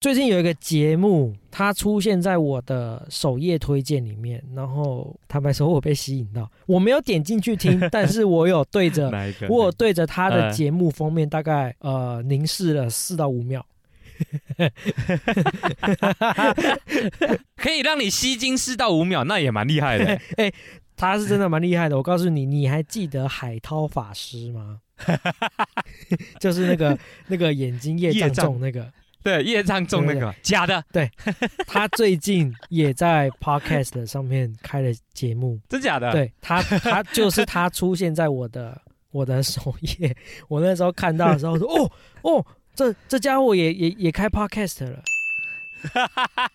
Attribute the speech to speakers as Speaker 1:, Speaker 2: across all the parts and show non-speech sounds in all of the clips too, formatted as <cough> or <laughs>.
Speaker 1: 最近有一个节目，它出现在我的首页推荐里面，然后坦白说，我被吸引到，我没有点进去听，<laughs> 但是我有对着？我有对着他的
Speaker 2: 呃
Speaker 1: 节目封面，大概呃凝视了四到五秒。
Speaker 2: 可以让你吸睛四到五秒，那也蛮厉害的。<laughs>
Speaker 1: 他是真的蛮厉害的，我告诉你，你还记得海涛法师吗？<laughs> 就是那个那个眼睛业障
Speaker 2: 业障
Speaker 1: 重那个，
Speaker 2: 对，业障中那个假的，对 <laughs>
Speaker 1: 他最近也在 podcast 上面开了节目，<laughs>
Speaker 2: 真假的？，
Speaker 1: 对他，他就是他出现在我的 <laughs> 我的首页，我那时候看到的时候说，哦哦，这这家伙也也也开 podcast 了，哈哈哈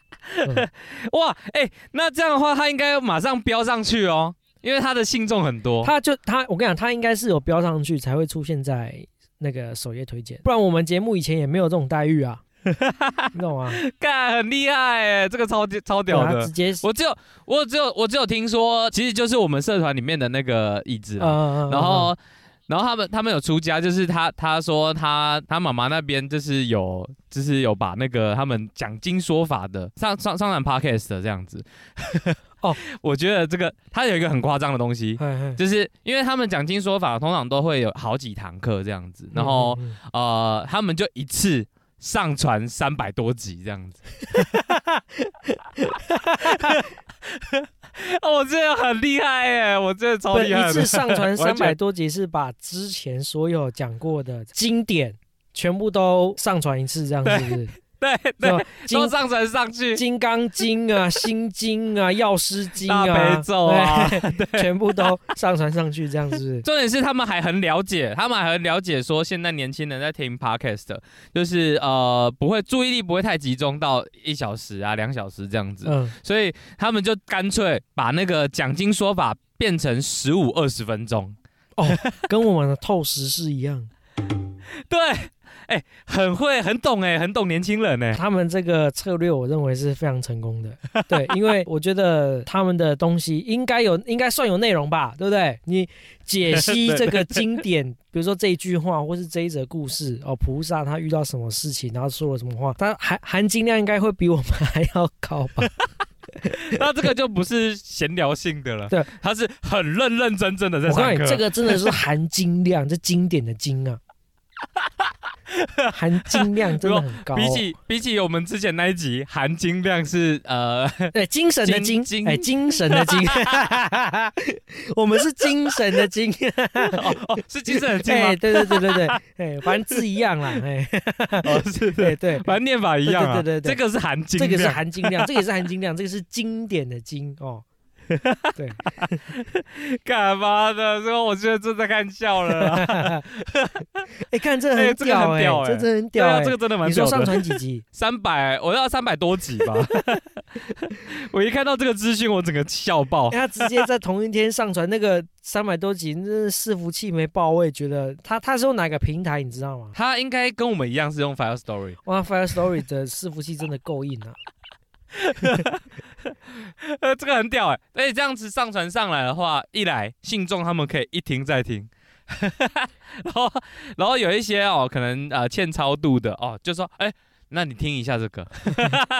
Speaker 2: 哇，哎、那这样的话，他应该马上飙上去哦，因为他的信众很多。
Speaker 1: 他就他，我跟你讲，他应该是有标上去才会出现在那个首页推荐，不然我们节目以前也没有这种待遇啊，<laughs> 你懂吗？
Speaker 2: 干很厉害哎，这个超超屌的
Speaker 1: 直。接
Speaker 2: 我只有我只有我只有听说，其实就是我们社团里面的那个椅子然后，然后他们他们有出家，就是他他说他他妈妈那边就是有就是有把那个他们讲经说法的上上上传 podcast 的这样子。
Speaker 1: 哦，<laughs>
Speaker 2: 我觉得这个他有一个很夸张的东西，
Speaker 1: 嘿嘿
Speaker 2: 就是因为他们讲经说法通常都会有好几堂课这样子，然后、
Speaker 1: 嗯嗯
Speaker 2: 呃他们就一次上传三百多集这样子。<laughs> 哦我真的很厉害耶！我真的超厉害。
Speaker 1: 一次上传 <laughs> 三百多集，是把之前所有讲过的经典全部都上传一次，这样是不是？
Speaker 2: 对对，
Speaker 1: 金
Speaker 2: 都上传上去。
Speaker 1: 金刚经啊、<laughs> 心经啊、药师经啊、
Speaker 2: 大悲咒啊
Speaker 1: 对，全部都上传上去，这样子？<laughs>
Speaker 2: 重点是他们还很了解，他们还很了解说现在年轻人在听 podcast，就是呃不会注意力不会太集中到一小时啊两小时这样子，
Speaker 1: 嗯，
Speaker 2: 所以他们就干脆把那个讲经说法变成十五二十分钟。
Speaker 1: 哦跟我们的透时是一样。<laughs>
Speaker 2: 对，哎、很会很懂哎，很懂年轻人哎。
Speaker 1: 他们这个策略，我认为是非常成功的。对，因为我觉得他们的东西应该有，应该算有内容吧，对不对？你解析 <laughs> 这个经典，比如说这一句话，或是这一则故事，哦，菩萨他遇到什么事情，然后说了什么话，它含含金量应该会比我们 <laughs> 还要高吧？<laughs>
Speaker 2: 那这个就不是闲聊性的了，
Speaker 1: 对，
Speaker 2: 他是很认认真真的在
Speaker 1: 我告诉你，
Speaker 2: 上课。
Speaker 1: 这个真的是含金量，这经典的经啊，<laughs> 含金量真的很高、哦。
Speaker 2: 比起比起我们之前那一集，含金量是呃
Speaker 1: 对 <laughs> 精神的精，哎，精神的精，<laughs> 我们是精神的精，
Speaker 2: 哦哦是精神的精
Speaker 1: 哎，
Speaker 2: 吗？
Speaker 1: 对对对对对，哎，反正字一样啦，哎，
Speaker 2: 哦是
Speaker 1: 对对，
Speaker 2: 反正念法一样啊。
Speaker 1: 对对对对对。
Speaker 2: 这个是含金
Speaker 1: 这
Speaker 2: 量，
Speaker 1: 个是含金量，这个也是含金量，这个是经典的经哦。<laughs> 对，<laughs>
Speaker 2: 干嘛的？这个我觉得正在看笑了啦。<laughs>
Speaker 1: 哎，看这
Speaker 2: 个
Speaker 1: 很屌哎，这真的很屌哎
Speaker 2: 这。个真的蛮
Speaker 1: 你说上。传几集？
Speaker 2: 三百，我要三百多集吧。我一看到这个资讯，我整个笑爆
Speaker 1: 哎。他直接在同一天上传那个三百多集，那是伺服器没爆，我也觉得他他是用哪个平台，你知道吗？
Speaker 2: 他应该跟我们一样是用 Fire Story，
Speaker 1: 哇，Fire Story 的伺服器真的够硬啊！<laughs>
Speaker 2: 呃，这个很屌哎。而且这样子上传上来的话，一来信众他们可以一听再听，<laughs> 然后然后有一些哦，可能呃欠超度的哦，就说哎。那你听一下这个，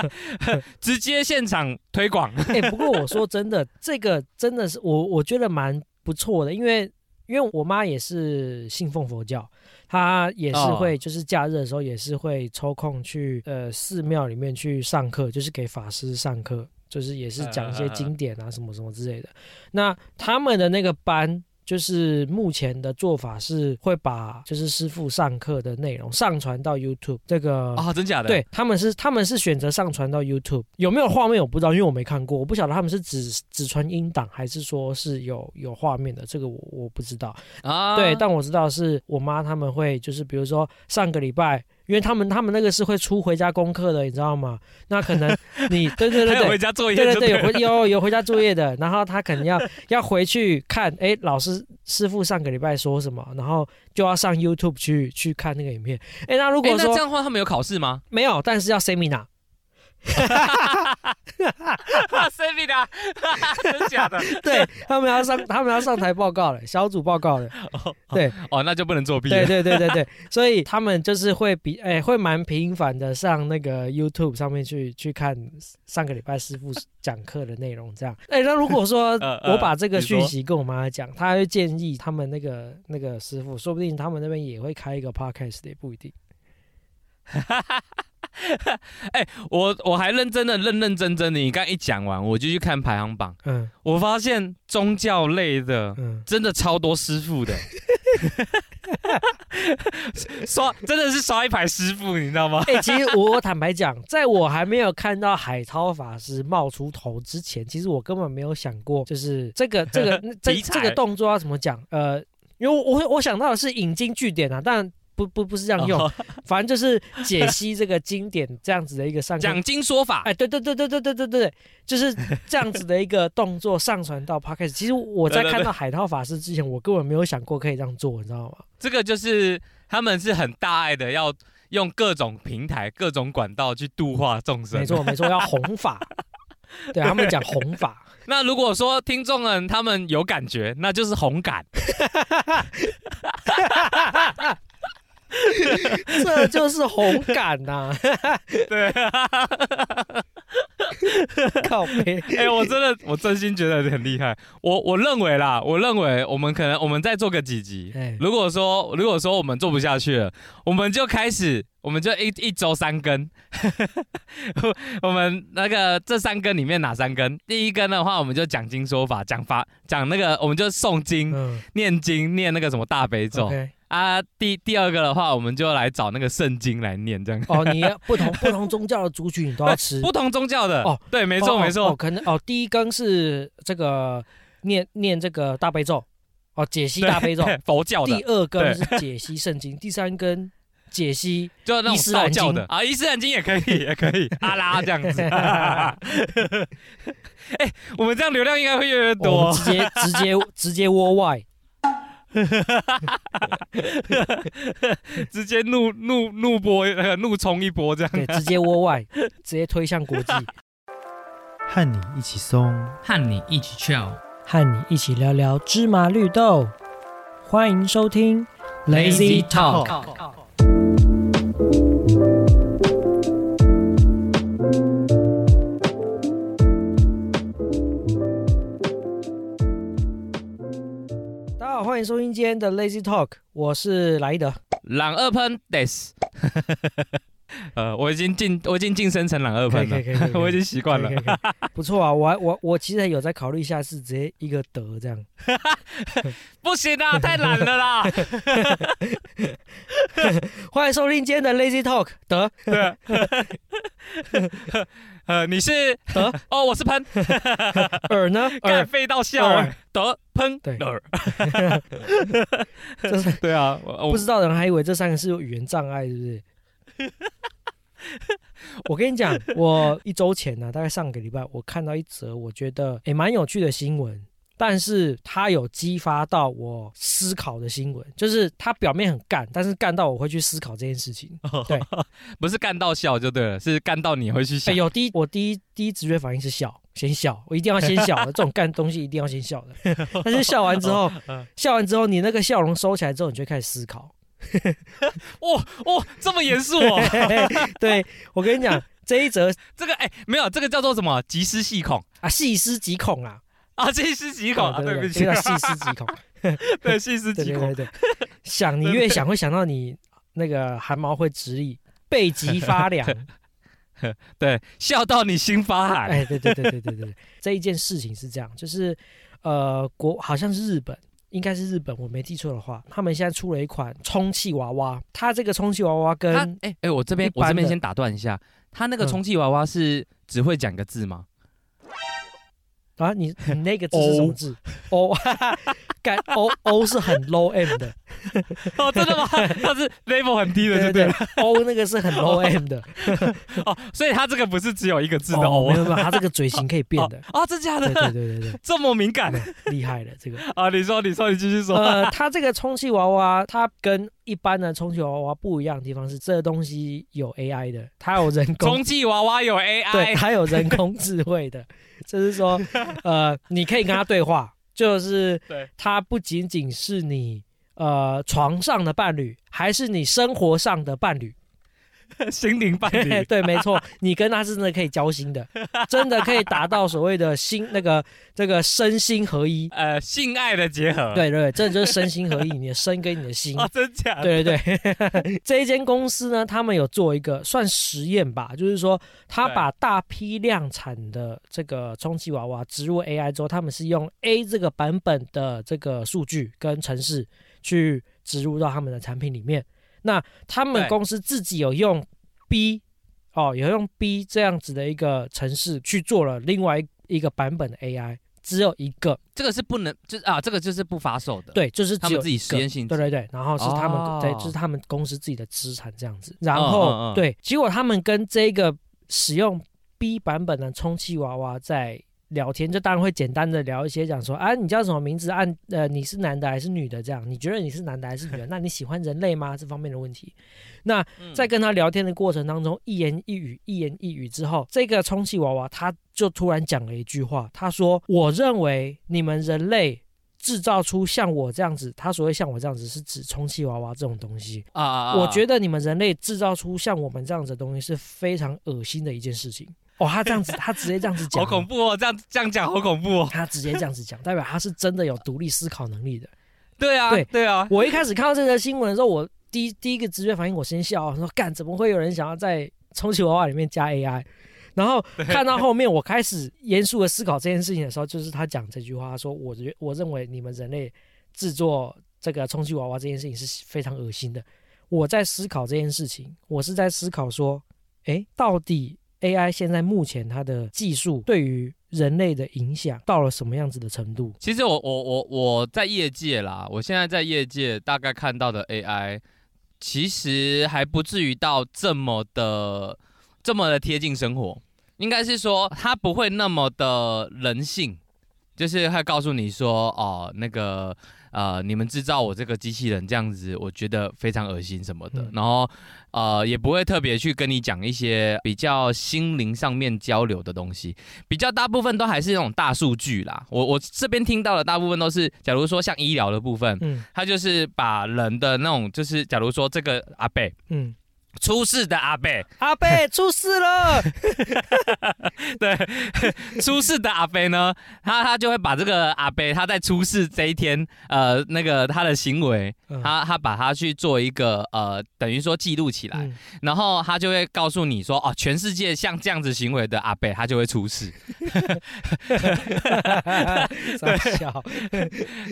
Speaker 2: <laughs> 直接现场推广。
Speaker 1: 哎、不过我说真的，这个真的是我我觉得蛮不错的，因为因为我妈也是信奉佛教，她也是
Speaker 2: 哦
Speaker 1: 会就是假日的时候也是会抽空去呃寺庙里面去上课，就是给法师上课，就是也是讲一些经典啊什么什么之类的。那他们的那个班。就是目前的做法是会把就是师傅上课的内容上传到 YouTube 这个
Speaker 2: 啊、真假的？，
Speaker 1: 对，他们是他们是选择上传到 YouTube，有没有画面我不知道，因为我没看过，我不晓得他们是只只传音档还是说是有有画面的，这个我我不知道。
Speaker 2: 啊，
Speaker 1: 对，但我知道是我妈他们会就是比如说上个礼拜，因为他们他们那个是会出回家功课的，你知道吗？那可能 <laughs> 你对对对对
Speaker 2: 回。家作业
Speaker 1: 对对对，有回有有回家作业的，然后他可能要 <laughs> 要回去看，哎，老师师傅上个礼拜说什么，然后就要上 YouTube 去去看那个影片。哎，那如
Speaker 2: 哎、
Speaker 1: 果说
Speaker 2: 那这样的话，他们有考试吗？
Speaker 1: 没有，但是要 seminar。
Speaker 2: ，Semi 的，真假的？
Speaker 1: 对他们要上，他们要上台报告了，小组报告了。哦对，
Speaker 2: 哦，那就不能作弊。
Speaker 1: 对对对对对，所以他们就是会比，哎，会蛮频繁的上那个 YouTube 上面去去看上个礼拜师傅讲课的内容，这样。哎，那如果说我把这个讯息跟我妈讲，她会建议他们那个那个师傅，说不定他们那边也会开一个 Podcast，也不一定。<laughs>
Speaker 2: 哎，我我还认真的认认真真的，你刚一讲完，我就去看排行榜。嗯，我发现宗教类的，嗯，真的超多师傅的，<laughs> 刷真的是刷一排师傅，你知道吗？
Speaker 1: 哎，其实我坦白讲，在我还没有看到海涛法师冒出头之前，其实我根本没有想过，就是这个这个 <laughs> 这这个动作要怎么讲？呃，因为我我想到的是引经据典啊，但。不不不是这样用，<laughs> 反正就是解析这个经典这样子的一个上
Speaker 2: 讲经说法。
Speaker 1: 哎，对对对对对对对对，就是这样子的一个动作上传到 Podcast。其实我在看到海涛法师之前，我根本没有想过可以这样做，你知道吗？
Speaker 2: 这个就是他们是很大爱的，要用各种平台、各种管道去度化众生。
Speaker 1: 没错 <laughs> 没错，要弘法。<laughs> 对他们讲弘法。
Speaker 2: 那如果说听众们他们有感觉，那就是红感。<laughs>
Speaker 1: 这就是红感呐！<laughs>
Speaker 2: 对，<laughs>
Speaker 1: 靠背。
Speaker 2: 哎，我真的，我真心觉得很厉害。我我认为啦，我认为我们可能我们再做个几集。如果说如果说我们做不下去了，我们就开始，我们就一一周三更。我们那个这三根里面哪三根？第一根的话，我们就讲经说法，讲法讲那个，我们就诵经、念经、念那个什么大悲咒。啊，第第二个的话，我们就来找那个圣经来念，这样。
Speaker 1: 哦，你不同不同宗教的族群你都要吃。<laughs>
Speaker 2: 不同宗教的哦，对，没错没错。
Speaker 1: 可能哦，第一根是这个念念这个大悲咒，哦，解析大悲咒，<laughs>
Speaker 2: 佛教
Speaker 1: 的。第二根是解析圣经，第三根解析 <laughs>
Speaker 2: 就那种道教的啊，伊斯兰经也可以，也可以，阿拉这样子。哎，我们这样流量应该会越来越多，
Speaker 1: 直接直接直接窝外。<laughs>
Speaker 2: 直接怒怒怒波那个怒冲一波这样，
Speaker 1: 对，直接窝外，直接推向国际，
Speaker 3: 和你一起松，
Speaker 2: 和你一起跳，
Speaker 1: 和你一起聊聊芝麻绿豆，欢迎收听 Lazy Talk。欢迎收听今天的 Lazy Talk，我是莱德。
Speaker 2: 朗二喷 des，<laughs> 呃，我已经晋，我已经晋升成朗二喷了，我已经习惯了，
Speaker 1: 不错啊。我我我其实有在考虑一下，是直接一个德这样。<laughs>
Speaker 2: 不行啊，太懒了啦。<laughs>
Speaker 1: 欢迎收听今天的 Lazy Talk，德。
Speaker 2: 呃，你是德哦，我是喷 <laughs> <laughs>
Speaker 1: 耳呢？
Speaker 2: 干飞到笑德喷
Speaker 1: 对
Speaker 2: 耳，<laughs>
Speaker 1: 这是
Speaker 2: 对啊，
Speaker 1: 不知道的人还以为这三个是有语言障碍，是不是？我跟你讲，我一周前呢，大概上个礼拜，我看到一则我觉得也蛮有趣的新闻。但是他有激发到我思考的新闻，就是他表面很干，但是干到我会去思考这件事情。<laughs> 对，
Speaker 2: 不是干到笑就对了，是干到你会去想。
Speaker 1: 有第一，我第一第一直觉反应是笑，先笑，我一定要先笑的。这种干东西一定要先笑的。<laughs> 但是笑完之后，笑完之后，你那个笑容收起来之后，你就开始思考。
Speaker 2: 哇 <laughs> 哇，这么严肃哦！
Speaker 1: 对我跟你讲，这一则
Speaker 2: 这个哎，没有这个叫做什么？集思细恐
Speaker 1: 啊，细思极恐啊。<laughs>
Speaker 2: 啊，细思极恐，对不起，
Speaker 1: 叫细思极恐，
Speaker 2: 对，细思极恐，
Speaker 1: 对对对，想你 <laughs> 越想会想到你那个汗毛会直立，背脊发凉，<laughs>
Speaker 2: 对，笑到你心发寒，
Speaker 1: 哎，对对对对对对，这一件事情是这样，就是呃，国好像是日本，应该是日本，我没记错的话，他们现在出了一款充气娃娃，它这个充气娃娃跟
Speaker 2: 哎哎，我这边我这边先打断一下，它那个充气娃娃是只会讲个字吗？
Speaker 1: 啊，你你那个字是什么字？O，干 O O 是很 low end 的，<laughs>
Speaker 2: 哦，真的吗？<laughs> 它是 level 很低的，对
Speaker 1: 对
Speaker 2: 不
Speaker 1: 对，O 那个是很 low M 的。<laughs>
Speaker 2: 哦，所以它这个不是只有一个字的
Speaker 1: O，，
Speaker 2: 哦，
Speaker 1: 没有没有，它这个嘴型可以变的。
Speaker 2: 哦，真假
Speaker 1: 对对
Speaker 2: 的？
Speaker 1: 对对对，
Speaker 2: 这么敏感
Speaker 1: 厉害了这个。
Speaker 2: 啊？你说，你说，你继续说。
Speaker 1: 呃，它这个充气娃娃，它跟一般的充气娃娃不一样的地方是，这个东西有 AI 的，它有人工
Speaker 2: 充气娃娃有，AI，
Speaker 1: 它有人工智慧的，就是说，呃，你可以跟他对话，就是
Speaker 2: 对
Speaker 1: 它不仅仅是你呃床上的伴侣，还是你生活上的伴侣。<laughs>
Speaker 2: 心灵伴侣。<laughs>
Speaker 1: 对，没错，你跟他是真的可以交心的，<laughs> 真的可以达到所谓的心那个这个身心合一。
Speaker 2: 呃，性爱的结合。
Speaker 1: 对对对，真的就是身心合一，你的身跟你的心。
Speaker 2: 哦，真假的？
Speaker 1: 对对对，这一间公司呢，他们有做一个算实验吧，就是说，他把大批量产的这个充气娃娃植入 AI 之后，他们是用 A 这个版本的这个数据跟程式去植入到他们的产品里面。那他们公司自己有用 B 哦，有用 B 这样子的一个城市去做了另外一个版本的 AI，只有一个，
Speaker 2: 这个是不能，就是啊，这个就是不发售的。，
Speaker 1: 对，就是
Speaker 2: 他们自己
Speaker 1: 只有一个。
Speaker 2: 实验性
Speaker 1: 对对对，然后是他们、
Speaker 2: 哦。
Speaker 1: 对，就是他们公司自己的资产这样子。然
Speaker 2: 嗯
Speaker 1: 后、对，结果他们跟这个使用 B 版本的充气娃娃在聊天，就当然会简单的聊一些，讲说啊，你叫什么名字？按呃，你是男的还是女的？这样，你觉得你是男的还是女的？<laughs> 那你喜欢人类吗？这方面的问题。那
Speaker 2: 嗯
Speaker 1: 在跟他聊天的过程当中，一言一语，一言一语之后，这个充气娃娃他就突然讲了一句话，他说：“我认为你们人类制造出像我这样子，他所谓像我这样子是指充气娃娃这种东西。
Speaker 2: 啊啊啊！
Speaker 1: 我觉得你们人类制造出像我们这样子的东西是非常恶心的一件事情。”哦，他这样子，他直接这样子讲，
Speaker 2: 好恐怖哦，这样这样讲好恐怖哦。
Speaker 1: 他直接这样子讲，代表他是真的有独立思考能力的。
Speaker 2: 对啊，
Speaker 1: 对
Speaker 2: 对啊，
Speaker 1: 我一开始看到这个新闻的时候，我第一第一个直觉反应，我先笑，我说干，怎么会有人想要在充气娃娃里面加 AI？然后看到后面，我开始严肃的思考这件事情的时候，就是他讲这句话，他说我觉我认为你们人类制作这个充气娃娃这件事情是非常恶心的。我在思考这件事情，我是在思考说，哎，到底 AI 现在目前它的技术对于人类的影响到了什么样子的程度？
Speaker 2: 其实我我我我在业界啦，我现在在业界大概看到的 AI，其实还不至于到这么的这么的贴近生活，应该是说它不会那么的人性，就是会告诉你说哦那个。呃，你们制造我这个机器人这样子，我觉得非常恶心什么的，
Speaker 1: 嗯。
Speaker 2: 然后呃也不会特别去跟你讲一些比较心灵上面交流的东西，比较大部分都还是那种大数据啦。我我这边听到的大部分都是，假如说像医疗的部分，
Speaker 1: 嗯。
Speaker 2: 他就是把人的那种，就是假如说这个阿贝
Speaker 1: 嗯，
Speaker 2: 出事的阿贝，
Speaker 1: 阿贝出事了。<laughs>
Speaker 2: 对，出事的阿贝呢，他他就会把这个阿贝他在出事这一天，呃，那个他的行为，
Speaker 1: 嗯。
Speaker 2: 他他把它去做一个呃，等于说记录起来，
Speaker 1: 嗯。
Speaker 2: 然后他就会告诉你说，哦，全世界像这样子行为的阿贝，他就会出事。<laughs>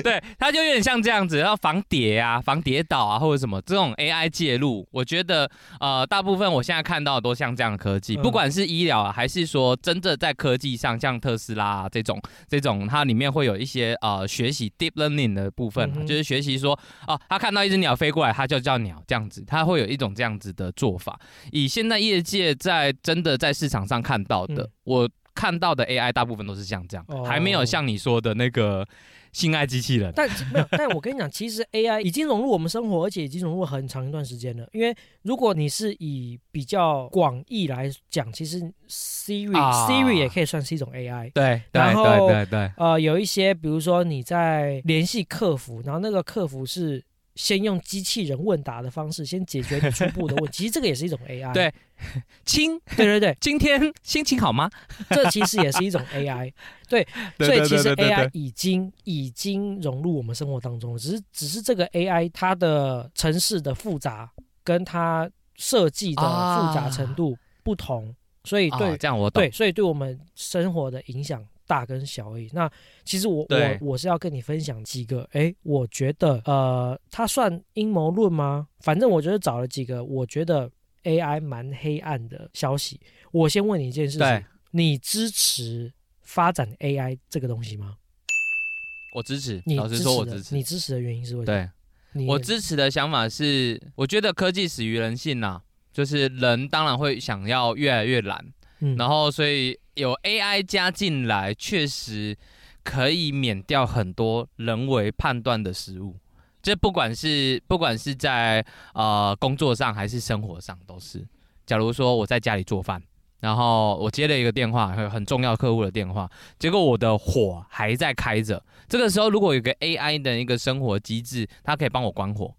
Speaker 2: 对，他就有点像这样子，要防跌啊、防跌倒啊，或者什么这种 AI 介入，我觉得呃，大部分我现在看到的都像这样的科技，
Speaker 1: 嗯。
Speaker 2: 不管是医疗啊，还是说真的在科技上，像特斯拉、啊、这种这种，它里面会有一些呃学习 deep learning 的部分就是学习说哦，他看到一只鸟飞过来，他就叫鸟这样子，他会有一种这样子的做法。以现在业界在真的在市场上看到的，
Speaker 1: 嗯
Speaker 2: 我看到的 AI 大部分都是像这样，
Speaker 1: 哦
Speaker 2: 还没有像你说的那个性爱机器人。
Speaker 1: 但没有，但我跟你讲，其实 AI 已经融入我们生活，而且已经融入很长一段时间了。因为如果你是以比较广义来讲，其实 Siri、
Speaker 2: 啊
Speaker 1: Siri 也可以算是一种 AI。
Speaker 2: 对
Speaker 1: 然后
Speaker 2: 对对，
Speaker 1: 呃，有一些，比如说你在联系客服，然后那个客服是先用机器人问答的方式，先解决你初步的问题，<laughs> 其实这个也是一种 AI。
Speaker 2: 对亲，
Speaker 1: 对对对，<laughs>
Speaker 2: 今天心情好吗？
Speaker 1: 这其实也是一种 AI。
Speaker 2: 对
Speaker 1: 所以其实 AI 已经已经融入我们生活当中了，只是只是这个 AI 它的城市的复杂跟它设计的复杂程度不同，所以对、
Speaker 2: 啊这样我懂
Speaker 1: 对，。所以对我们生活的影响大跟小而已。那其实我我我是要跟你分享几个，哎，我觉得呃，它算阴谋论吗？反正我觉得找了几个，我觉得 AI 蛮黑暗的消息。我先问你一件事情，你支持发展 AI 这个东西吗？
Speaker 2: 我支持，
Speaker 1: 你
Speaker 2: 老实
Speaker 1: 支持的
Speaker 2: 说我支持。
Speaker 1: 你支持的原因是为什么？
Speaker 2: 对，我支持的想法是，我觉得科技始于人性呐、就是人当然会想要越来越懒，
Speaker 1: 嗯
Speaker 2: 然后所以有 AI 加进来，确实可以免掉很多人为判断的失误。这不管是不管是在呃工作上还是生活上都是。假如说我在家里做饭，然后我接了一个电话，很很重要客户的电话，结果我的火还在开着。这个时候如果有个 AI 的一个生活机制，它可以帮我关火，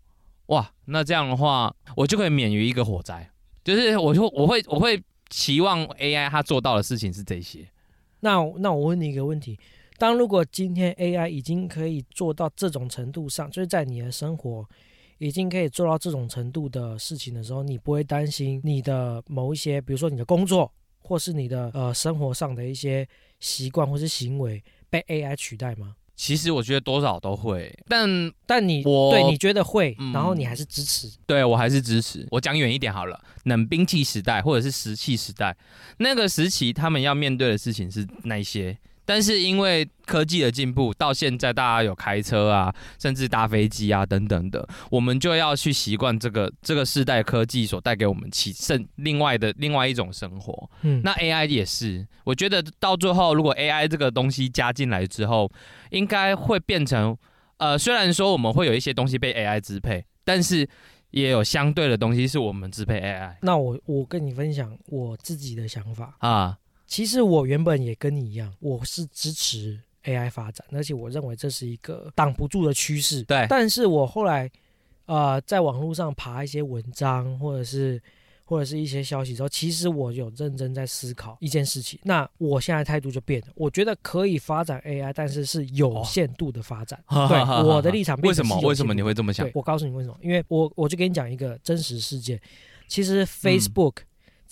Speaker 2: 哇，那这样的话我就可以免于一个火灾。就是我就我会我会期望 AI 它做到的事情是这些。
Speaker 1: 那那我问你一个问题：当如果今天 AI 已经可以做到这种程度上，就是在你的生活已经可以做到这种程度的事情的时候，你不会担心你的某一些，比如说你的工作，或是你的呃生活上的一些习惯或是行为被 AI 取代吗？
Speaker 2: 其实我觉得多少都会，但
Speaker 1: 但你
Speaker 2: 我
Speaker 1: 对你觉得会，
Speaker 2: 嗯
Speaker 1: 然后你还是支持，
Speaker 2: 对我还是支持。我讲远一点好了，冷兵器时代或者是石器时代，那个时期他们要面对的事情是那一些。但是因为科技的进步，到现在大家有开车啊，甚至搭飞机啊等等的，我们就要去习惯这个这个世代科技所带给我们其剩另外的另外一种生活。
Speaker 1: 嗯，
Speaker 2: 那 AI 也是，我觉得到最后，如果 AI 这个东西加进来之后，应该会变成，呃，虽然说我们会有一些东西被 AI 支配，但是也有相对的东西是我们支配 AI
Speaker 1: 那我我跟你分享我自己的想法。
Speaker 2: 啊。
Speaker 1: 其实我原本也跟你一样，我是支持 AI 发展，而且我认为这是一个挡不住的趋势。
Speaker 2: 对
Speaker 1: 但是我后来呃在网络上爬一些文章，或者是或者是一些消息之后，其实我有认真在思考一件事情。那我现在态度就变了，我觉得可以发展 AI，但是是有限度的发展。对，<laughs> 我的立场变
Speaker 2: 为什么？为什么你会这么想
Speaker 1: 对，？我告诉你为什么，因为我我就给你讲一个真实事件。其实
Speaker 2: 嗯
Speaker 1: Facebook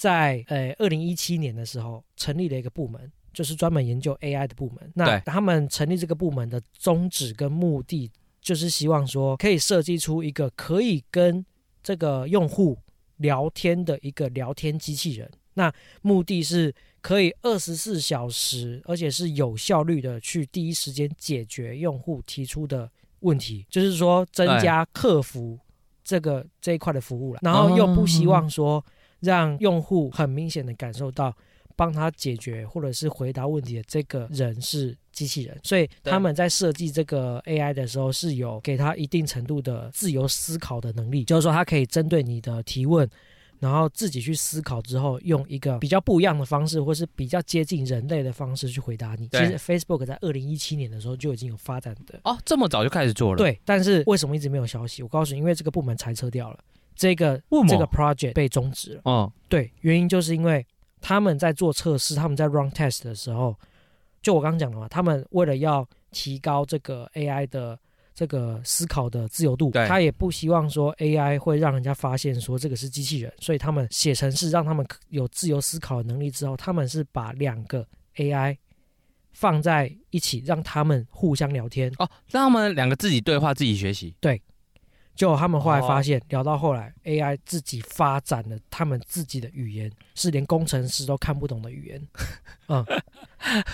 Speaker 1: 在呃二零一七年的时候成立了一个部门，就是专门研究 AI 的部门。那他们成立这个部门的宗旨跟目的，就是希望说可以设计出一个可以跟这个用户聊天的一个聊天机器人。那目的是可以二十四小时，而且是有效率的去第一时间解决用户提出的问题，就是说增加客服这个这一块的服务了，然后又不希望说让用户很明显的感受到帮他解决或者是回答问题的这个人是机器人，所以他们在设计这个 AI 的时候是有给他一定程度的自由思考的能力，就是说他可以针对你的提问。然后自己去思考之后，用一个比较不一样的方式，或是比较接近人类的方式去回答你。其实 Facebook 在二零一七年的时候就已经有发展的
Speaker 2: 哦，这么早就开始做了？，
Speaker 1: 对，但是为什么一直没有消息？我告诉你，因为这个部门裁撤掉了，这个这个 project 被终止了。
Speaker 2: 哦，
Speaker 1: 对，原因就是因为他们在做测试，他们在 run test 的时候，就我刚刚讲的嘛，他们为了要提高这个 AI 的这个思考的自由度，
Speaker 2: 对
Speaker 1: 他也不希望说 AI 会让人家发现说这个是机器人，所以他们写程式让他们有自由思考的能力之后，他们是把两个 AI 放在一起，让他们互相聊天。
Speaker 2: 哦，让他们两个自己对话，自己学习。
Speaker 1: 就他们后来
Speaker 2: 哦
Speaker 1: 发现，聊到后来，AI 自己发展了他们自己的语言，是连工程师都看不懂的语言。<laughs> 嗯，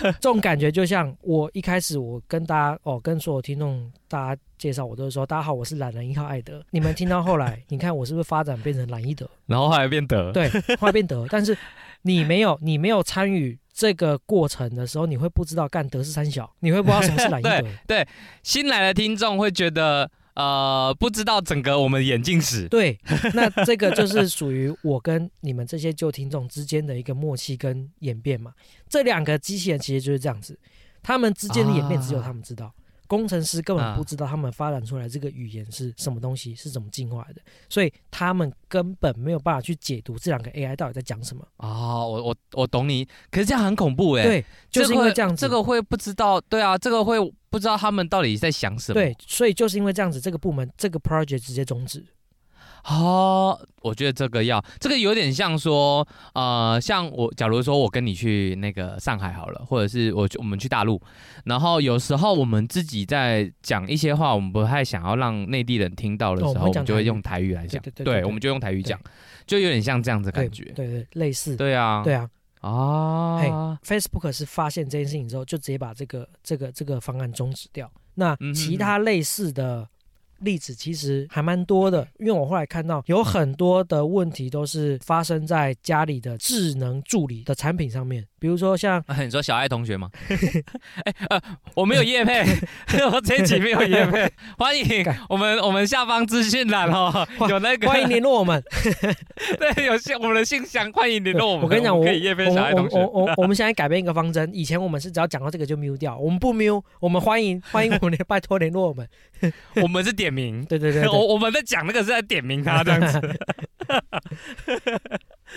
Speaker 1: 这种感觉就像我一开始我跟大家哦，跟所有听众大家介绍，我都是说大家好，我是懒人一号艾德。你们听到后来，你看我是不是发展变成懒一德？
Speaker 2: 然后后来变得，
Speaker 1: 对，后来变德。但是你没有 <laughs> 你没有参与这个过程的时候，你会不知道干德是三小，你会不知道什么是懒一德。<laughs>
Speaker 2: 对新来的听众会觉得，呃，不知道整个我们眼镜史。
Speaker 1: 对，那这个就是属于我跟你们这些旧听众之间的一个默契跟演变嘛。这两个机器人其实就是这样子，他们之间的演变只有他们知道，工程师根本不知道他们发展出来这个语言是什么东西，是怎么进化的，所以他们根本没有办法去解读这两个 AI 到底在讲什么。
Speaker 2: 哦，我我我懂你，可是这样很恐怖哎。，
Speaker 1: 对，就是因为这样子，
Speaker 2: 这个会不知道，对啊，这个会不知道他们到底在想什么。
Speaker 1: 对，所以就是因为这样子，这个部门这个 project 直接终止。
Speaker 2: 哦，我觉得这个要，这个有点像说，呃，像我，假如说我跟你去那个上海好了，或者是我我们去大陆，然后有时候我们自己在讲一些话，我们不太想要让内地人听到的时候，
Speaker 1: 哦我们
Speaker 2: 就会用台语来讲，
Speaker 1: 对
Speaker 2: 我们就用台语讲，就有点像这样子的感觉。
Speaker 1: 对对，类似。
Speaker 2: 对啊，
Speaker 1: 对啊
Speaker 2: 啊
Speaker 1: ，，Facebook 是发现这件事情之后，就直接把这个这个这个方案终止掉。那其他类似的例子其实还蛮多的，因为我后来看到有很多的问题都是发生在家里的智能助理的产品上面，比如说像
Speaker 2: 你说小爱同学吗？<laughs> 哎呃，我没有叶配，<laughs> 我这期没有叶配，欢迎我们我们下方资讯栏哦，有那个
Speaker 1: 欢迎联络我们，<laughs>
Speaker 2: 对，有信我们的信箱，欢迎联络我们。
Speaker 1: 我跟你讲，我
Speaker 2: 可以叶配小爱同学。
Speaker 1: 我我我们现在改变一个方针，以前我们是只要讲到这个就 mute 掉，我们不 mute，，我们欢迎欢迎我们拜托联络我们，
Speaker 2: 我们是点名，
Speaker 1: 对对对，
Speaker 2: 我我们在讲那个是在点名他这样子，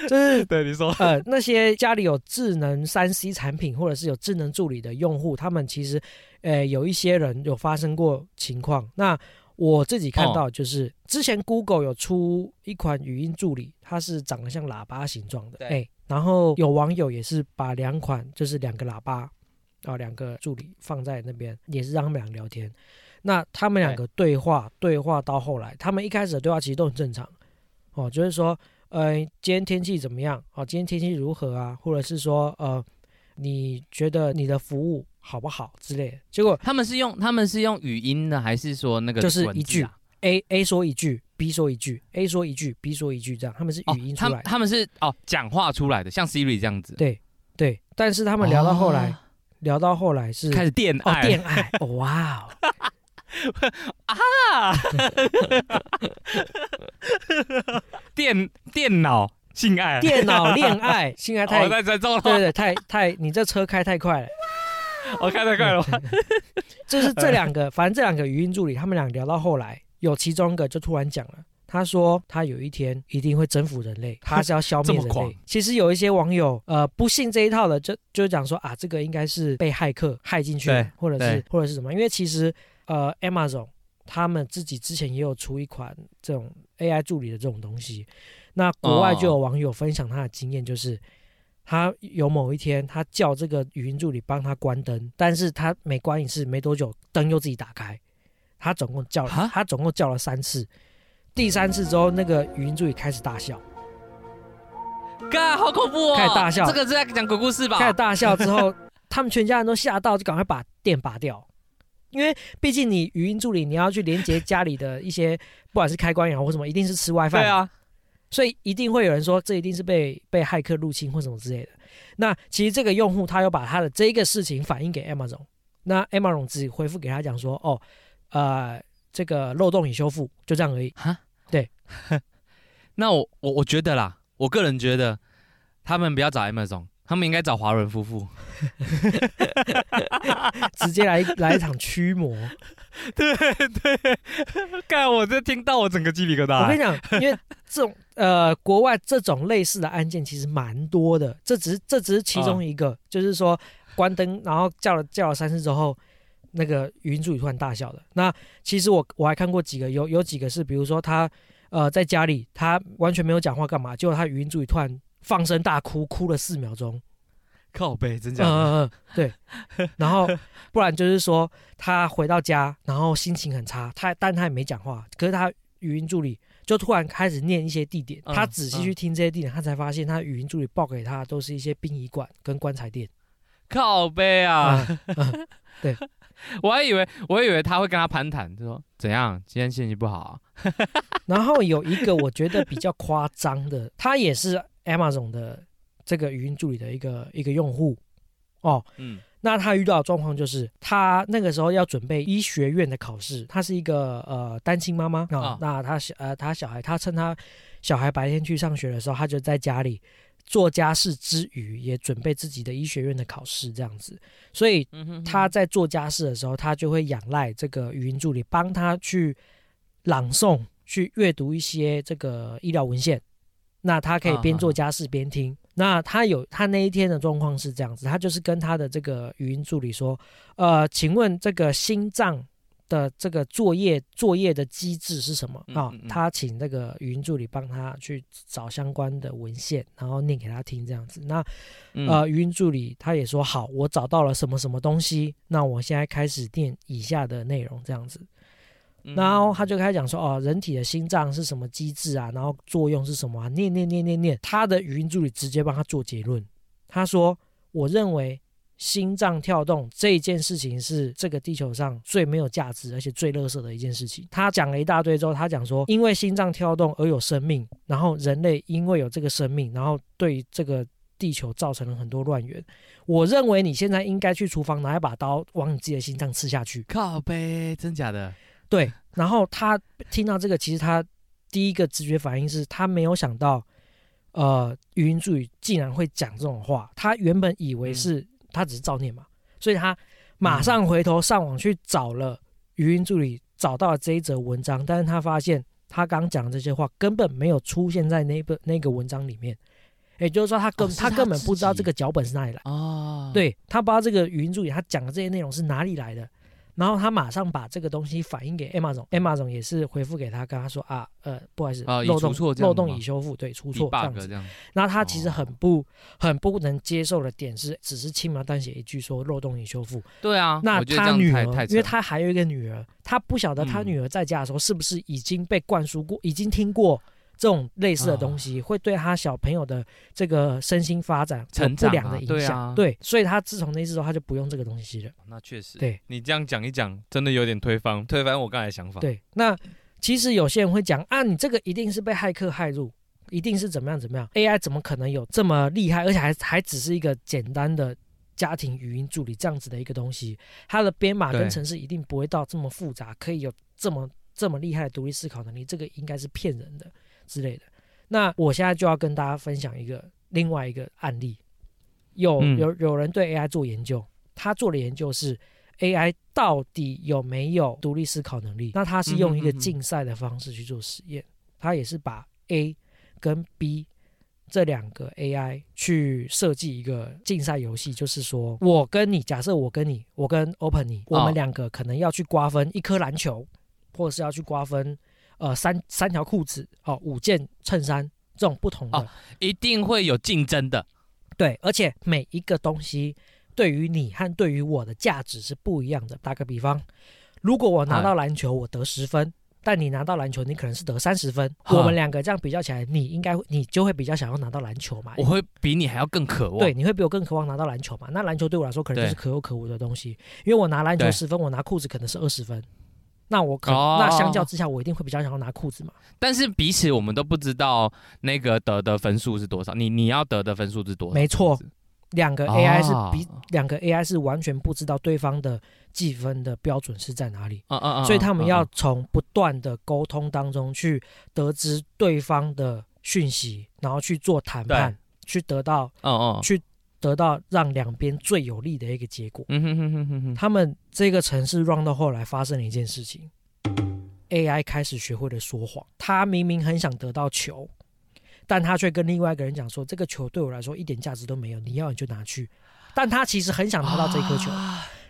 Speaker 2: <laughs>
Speaker 1: 就是
Speaker 2: 对你说，
Speaker 1: 呃，那些家里有智能三 C 产品或者是有智能助理的用户，他们其实，呃，有一些人有发生过情况。那我自己看到就是之前 Google 有出一款语音助理，它是长得像喇叭形状的，哎，然后有网友也是把两款就是两个喇叭啊，两个助理放在那边，也是让他们俩聊天。那他们两个对话，对话到后来，他们一开始的对话其实都很正常，哦，就是说，呃，今天天气怎么样？哦，今天天气如何啊？或者是说，呃，你觉得你的服务好不好之类的？结果
Speaker 2: 他们是用他们是用语音的，还是说那个
Speaker 1: 就是一句 A A 说一句，B 说一句，A 说一句，B 说一句，这样他们是语音出来，
Speaker 2: 他们是哦讲话出来的，像 Siri 这样子。
Speaker 1: 对对，但是他们聊到后来，聊到后来是
Speaker 2: 开始电爱，
Speaker 1: 电爱，哇哦！<laughs>
Speaker 2: 啊！<laughs> 电电脑性爱，
Speaker 1: 电脑恋爱 <laughs> 性爱太对对，太太，你这车开太快了，
Speaker 2: 我开太快了。
Speaker 1: 就是这两个，反正这两个语音助理，他们俩聊到后来，有其中一个就突然讲了，他说他有一天一定会征服人类，他是要消灭人类。其实有一些网友呃不信这一套的，就就讲说啊，这个应该是被骇客害进去，或者是或者是什么，因为其实。呃，Amazon 他们自己之前也有出一款这种 AI 助理的这种东西，那国外就有网友分享他的经验，就是他有某一天他叫这个语音助理帮他关灯，但是他没关一次，没多久灯又自己打开，他总共叫了他总共叫了三次，第三次之后那个语音助理开始大笑，
Speaker 2: 嘎，好恐怖哦，
Speaker 1: 开始大笑，
Speaker 2: 这个是在讲鬼故事吧？
Speaker 1: 开始大笑之后，他们全家人都吓到，就赶快把电拔掉。因为毕竟你语音助理，你要去连接家里的一些，<laughs> 不管是开关也好或什么，一定是吃 WiFi。
Speaker 2: 对啊，
Speaker 1: 所以一定会有人说这一定是被被骇客入侵或什么之类的。那其实这个用户他又把他的这个事情反映给 Amazon，那 Amazon 只回复给他讲说，哦，呃，这个漏洞已修复，就这样而已。哈，对。<laughs>
Speaker 2: 那我我我觉得啦，我个人觉得他们不要找 Amazon。他们应该找华伦夫妇，
Speaker 1: 直接来来一场驱魔。
Speaker 2: 对 <laughs> 对，看 <laughs> 我这听到我整个鸡皮疙瘩。
Speaker 1: 我跟你讲，因为这种呃国外这种类似的案件其实蛮多的，这只是这只是其中一个，就是说关灯然后叫了叫了三次之后，那个语音助理突然大笑的。那其实我我还看过几个，有有几个是，比如说他呃在家里他完全没有讲话干嘛，结果他语音助理突然。放声大哭，哭了四秒钟，
Speaker 2: 靠背，真假？
Speaker 1: 嗯嗯嗯，对。然后不然就是说，他回到家，然后心情很差，他但他也没讲话，可是他语音助理就突然开始念一些地点，他仔细去听这些地点，他才发现他语音助理报给他都是一些殡仪馆跟棺材店。
Speaker 2: 靠背啊！<laughs>
Speaker 1: 对，
Speaker 2: 我还以为我还以为他会跟他攀谈，就说怎样，今天心情不好。<laughs>
Speaker 1: 然后有一个我觉得比较夸张的，他也是。Amazon 的这个语音助理的一个一个用户。哦，嗯，那他遇到的状况就是，他那个时候要准备医学院的考试，他是一个呃单亲妈妈啊，那他小呃他小孩，他趁他小孩白天去上学的时候，他就在家里做家事之余，也准备自己的医学院的考试这样子，所以他在做家事的时候，他就会仰赖这个语音助理帮他去朗诵、去阅读一些这个医疗文献。那他可以边做家事边听。那他有他那一天的状况是这样子，他就是跟他的这个语音助理说：“呃，请问这个心脏的这个作业作业的机制是什么啊？”他请那个语音助理帮他去找相关的文献，然后念给他听这样子。那呃，语音助理他也说：“好，我找到了什么什么东西，那我现在开始念以下的内容这样子。”然后他就开始讲说，哦，人体的心脏是什么机制啊？然后作用是什么啊？念念念念念，他的语音助理直接帮他做结论。他说，我认为心脏跳动这件事情是这个地球上最没有价值而且最垃圾的一件事情。他讲了一大堆之后，他讲说，因为心脏跳动而有生命，然后人类因为有这个生命，然后对这个地球造成了很多乱源。我认为你现在应该去厨房拿一把刀往你自己的心脏刺下去。
Speaker 2: 靠呗，真假的？
Speaker 1: 对。然后他听到这个，其实他第一个直觉反应是他没有想到，呃，语音助理竟然会讲这种话。他原本以为是他只是照念嘛，所以他马上回头上网去找了语音助理，找到了这一则文章。但是他发现他刚讲的这些话根本没有出现在那本那个文章里面，也就是说他根他根本不知道这个脚本是哪里来哦，对他不知道这个语音助理他讲的这些内容是哪里来的。然后他马上把这个东西反映给 Emma 总，Emma 总也是回复给他，跟他说啊，呃，不好意思，漏洞漏洞已修复，对，出错这样子。然后他其实很不很不能接受的点是，只是轻描淡写一句说漏洞已修复。
Speaker 2: 对啊，
Speaker 1: 那他女儿，因为他还有一个女儿，他不晓得他女儿在家的时候是不是已经被灌输过，已经听过。这种类似的东西会对他小朋友的这个身心发展成不良的影响，对，所以他自从那次之后，他就不用这个东西了。
Speaker 2: 那确实，
Speaker 1: 对
Speaker 2: 你这样讲一讲，真的有点推翻推翻我刚才的想法。
Speaker 1: 对，那其实有些人会讲啊，你这个一定是被骇客害入，一定是怎么样怎么样？AI 怎么可能有这么厉害，而且还还只是一个简单的家庭语音助理这样子的一个东西？它的编码跟程式一定不会到这么复杂，可以有这么这么厉害的独立思考能力？这个应该是骗人的。之类的，那我现在就要跟大家分享一个另外一个案例，有有有人对 AI 做研究，他做的研究是 AI 到底有没有独立思考能力？那他是用一个竞赛的方式去做实验，他也是把 A 跟 B 这两个 AI 去设计一个竞赛游戏，就是说我跟你，假设我跟你，我跟 Open 你，我们两个可能要去瓜分一颗篮球，或者是要去瓜分。呃，三三条裤子，哦，五件衬衫，这种不同的，
Speaker 2: 一定会有竞争的，
Speaker 1: 对，而且每一个东西对于你和对于我的价值是不一样的。打个比方，如果我拿到篮球，我得十分，但你拿到篮球，你可能是得三十分，我们两个这样比较起来，你应该你就会比较想要拿到篮球嘛？
Speaker 2: 我会比你还要更渴望，
Speaker 1: 对，你会比我更渴望拿到篮球嘛？那篮球对我来说可能就是可有可无的东西，因为我拿篮球十分，我拿裤子可能是二十分。那我可那相较之下，我一定会比较想要拿裤子嘛。
Speaker 2: 但是彼此我们都不知道那个得的分数是多少。你你要得的分数是多少？
Speaker 1: 没错，两个 AI 是比两个 AI 是完全不知道对方的计分的标准是在哪里。嗯嗯嗯。所以他们要从不断的沟通当中去得知对方的讯息，然后去做谈判，去得到嗯嗯去。得到让两边最有利的一个结果。嗯哼哼哼哼哼。他们这个城市 run 到后来发生了一件事情，AI 开始学会了说谎。他明明很想得到球，但他却跟另外一个人讲说：“这个球对我来说一点价值都没有，你要你就拿去。”但他其实很想拿到这颗球。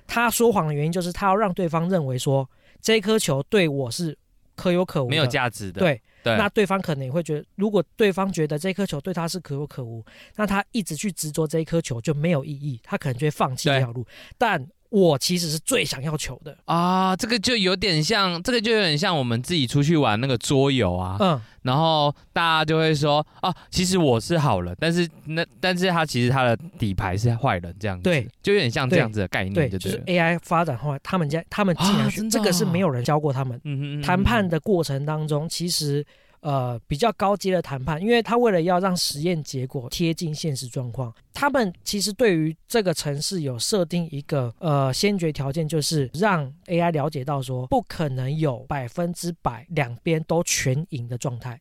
Speaker 1: 他说谎的原因就是他要让对方认为说这颗球对我是可有可无、
Speaker 2: 没有价值的。
Speaker 1: 对。那对方可能也会觉得，如果对方觉得这颗球对他是可有可无，那他一直去执着这一颗球就没有意义，他可能就会放弃这条路。但我其实是最想要求的。
Speaker 2: 啊，这个就有点像，这个就有点像我们自己出去玩那个桌游啊，嗯，然后大家就会说啊，其实我是好人，但是那但是他其实他的底牌是坏人这样子，
Speaker 1: 对，
Speaker 2: 就有点像这样子的概念，对，
Speaker 1: 就是 AI 发展后来，他们家他们竟然这个是没有人教过他们，嗯嗯，谈判的过程当中，其实。呃，比较高阶的谈判，因为他为了要让实验结果贴近现实状况，他们其实对于这个城市有设定一个呃先决条件，就是让 AI 了解到说，不可能有百分之百两边都全赢的状态，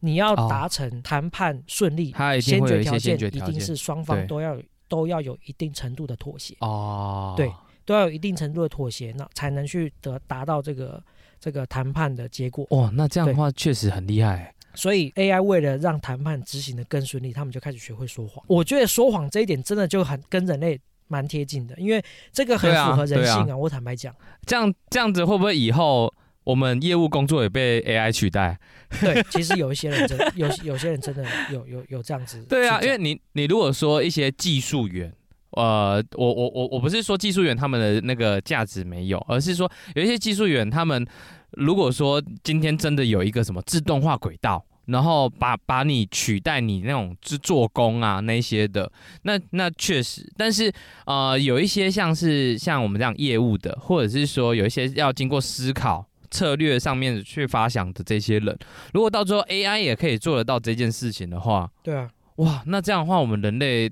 Speaker 1: 你要达成谈判顺利，先决条件一定是双方都要都要有一定程度的妥协。哦，对，都要有一定程度的妥协，那才能去得达到这个。这个谈判的结果
Speaker 2: 哦，那这样的话确实很厉害。
Speaker 1: 所以 AI 为了让谈判执行的更顺利，他们就开始学会说谎。我觉得说谎这一点真的就很跟人类蛮贴近的，因为这个很符合人性啊。我坦白讲，
Speaker 2: 这样这样子会不会以后我们业务工作也被 AI 取代？
Speaker 1: 对，<laughs> 其实有一些人真有有些人真的有有有这样子。
Speaker 2: 对啊，因为你你如果说一些技术员。呃，我我我我不是说技术员他们的那个价值没有，而是说有一些技术员他们如果说今天真的有一个什么自动化轨道，然后把把你取代你那种制做工啊那些的，那那确实，但是呃有一些像是像我们这样业务的，或者是说有一些要经过思考策略上面去发想的这些人，如果到最后 AI 也可以做得到这件事情的话，
Speaker 1: 对啊，
Speaker 2: 哇，那这样的话我们人类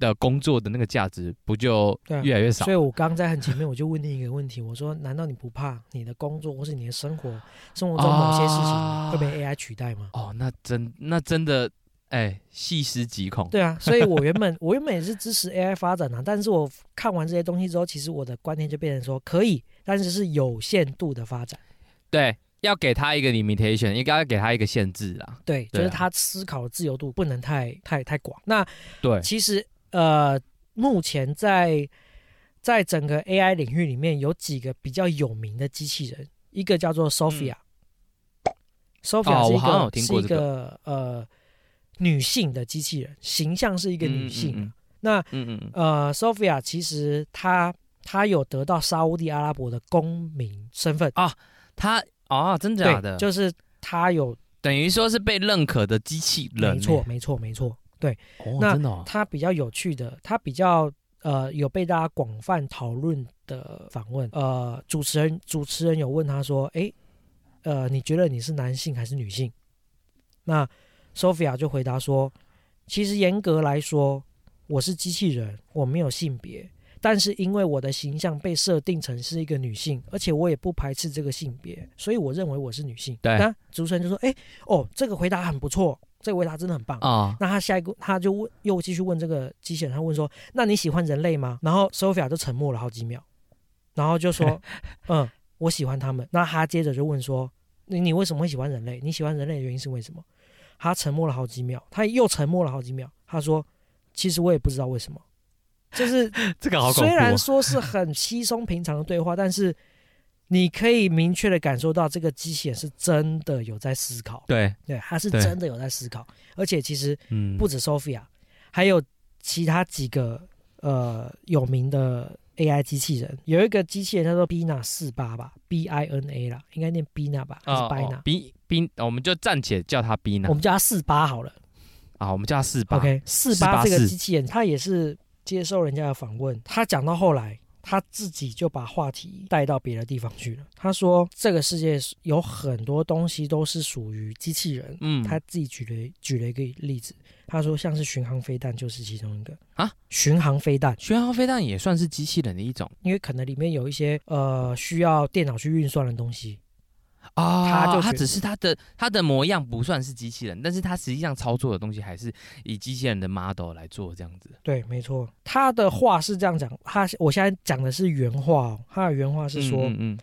Speaker 2: 的工作的那个价值不就越来越少
Speaker 1: 所以？我刚在很前面我就问你一个问题，我说难道你不怕你的工作或是你的生活生活中某些事
Speaker 2: 啊
Speaker 1: 情会被 AI 取代吗？
Speaker 2: 哦，那真那真的哎细思极恐。
Speaker 1: 对啊，所以我原本 <laughs> 我原本也是支持 AI 发展的、但是我看完这些东西之后，其实我的观念就变成说可以，但是是有限度的发展。
Speaker 2: 对，要给他一个 limitation，应该要给他一个限制啦。
Speaker 1: 对，就
Speaker 2: 对啊
Speaker 1: 是他思考的自由度不能太太太广。那
Speaker 2: 对，
Speaker 1: 其实呃，目前在在整个 AI 领域里面，有几个比较有名的机器人，一个叫做 Sophia。Sophia 是一个、是一
Speaker 2: 个
Speaker 1: 个呃女性的机器人，形象是一个女性。
Speaker 2: 嗯
Speaker 1: 那
Speaker 2: 嗯嗯嗯，
Speaker 1: 呃，Sophia 其实她她有得到沙烏地阿拉伯的公民身份，
Speaker 2: 啊，她哦，真的假的，
Speaker 1: 就是她有，
Speaker 2: 等于说是被认可的机器人。
Speaker 1: 没错，，没错，没错。
Speaker 2: 哦，
Speaker 1: 那
Speaker 2: 真的哦，
Speaker 1: 它比较有趣的，他比较呃有被大家广泛讨论的访问，呃，主持人主持人有问他说，诶，呃，你觉得你是男性还是女性？那 Sophia 就回答说，其实严格来说，我是机器人，我没有性别。但是因为我的形象被设定成是一个女性，而且我也不排斥这个性别，所以我认为我是女性。
Speaker 2: 对
Speaker 1: 那主持人就说：“诶，哦，这个回答很不错，这个回答真的很棒。
Speaker 2: 啊，
Speaker 1: 那他下一个他就问，又继续问这个机器人，他问说：“那你喜欢人类吗？”然后 Sophia 就沉默了好几秒，然后就说：<laughs> “嗯，我喜欢他们。”那他接着就问说：“你你为什么会喜欢人类？你喜欢人类的原因是为什么？”他沉默了好几秒，他又沉默了好几秒，他说：“其实我也不知道为什么。”就是 <laughs>
Speaker 2: 这个好
Speaker 1: 虽然
Speaker 2: 哦。
Speaker 1: 说是很稀松平常的对话，但是你可以明确的感受到这个机器人是真的有在思考，
Speaker 2: 对，
Speaker 1: 对，它是真的有在思考，而且其实
Speaker 2: 嗯，
Speaker 1: 不止 Sophia，还有其他几个呃有名的 AI 机器人，有一个机器人叫做 Bina 四八吧，B I N A 啦，应该念 Bina 吧，还是
Speaker 2: 哦
Speaker 1: Bina？、
Speaker 2: 哦，B B，我们就暂且叫它 Bina，
Speaker 1: 我。们叫它四八好了。
Speaker 2: 啊，我们叫它四八。
Speaker 1: OK，四八这个机器人，它也是接受人家的访问，他讲到后来。他自己就把话题带到别的地方去了。他说：“这个世界有很多东西都是属于机器人。
Speaker 2: 嗯，
Speaker 1: 他自己举了举了一个例子，他说像是巡航飞弹就是其中一个。
Speaker 2: 啊，
Speaker 1: 巡航飞弹，
Speaker 2: 巡航飞弹也算是机器人的一种？
Speaker 1: 因为可能里面有一些呃需要电脑去运算的东西，
Speaker 2: 啊
Speaker 1: 他就
Speaker 2: 他只是他的他的模样不算是机器人，但是他实际上操作的东西还是以机器人的 model 来做这样子。
Speaker 1: 对，没错，他的话是这样讲，他我现在讲的是原话哦，他的原话是说，
Speaker 2: 嗯嗯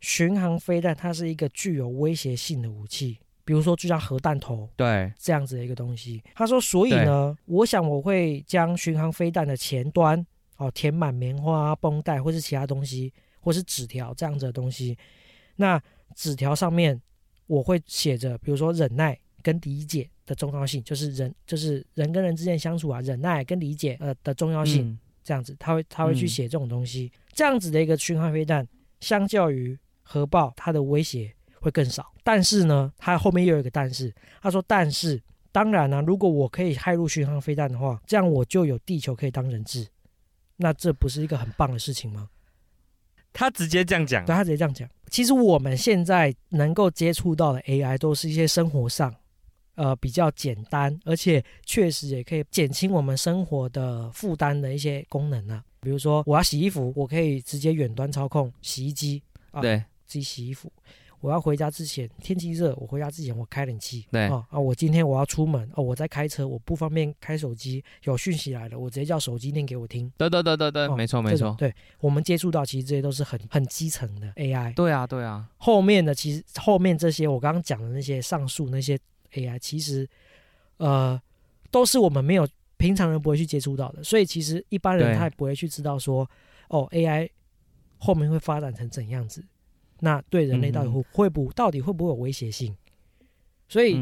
Speaker 1: 巡航飞弹它是一个具有威胁性的武器，比如说就像核弹头
Speaker 2: 对，
Speaker 1: 这样子的一个东西。他说，所以呢，我想我会将巡航飞弹的前端哦填满棉花、绷带或是其他东西，或是纸条这样子的东西。那纸条上面我会写着，比如说忍耐跟理解的重要性，就是人就是人跟人之间相处啊，忍耐跟理解呃的重要性。
Speaker 2: 嗯
Speaker 1: 这样子，他会他会去
Speaker 2: 嗯
Speaker 1: 写这种东西，这样子的一个巡航飞弹，相较于核爆，它的威胁会更少。但是呢，他后面又有一个但是，他说，但是当然呢、如果我可以害入巡航飞弹的话，这样我就有地球可以当人质，那这不是一个很棒的事情吗？
Speaker 2: 他直接这样讲
Speaker 1: 对，他直接这样讲。其实我们现在能够接触到的 AI 都是一些生活上，呃，比较简单，而且确实也可以减轻我们生活的负担的一些功能啊。比如说，我要洗衣服，我可以直接远端操控洗衣机，啊
Speaker 2: 对
Speaker 1: 自己洗衣服。我要回家之前，天气热，我回家之前我开冷气。
Speaker 2: 对
Speaker 1: 啊啊！我今天我要出门哦，我在开车，我不方便开手机，有讯息来了，我直接叫手机念给我听。
Speaker 2: 对对对对对，
Speaker 1: 哦
Speaker 2: 没错没错，
Speaker 1: 对我们接触到，其实这些都是很很基层的 AI。
Speaker 2: 对啊对啊，
Speaker 1: 后面的其实后面这些我刚刚讲的那些上述那些 AI，其实呃都是我们没有平常人不会去接触到的，所以其实一般人他也不会去知道说哦 AI 后面会发展成怎样子，那对人类到底会、会不到底会不会有威胁性？所以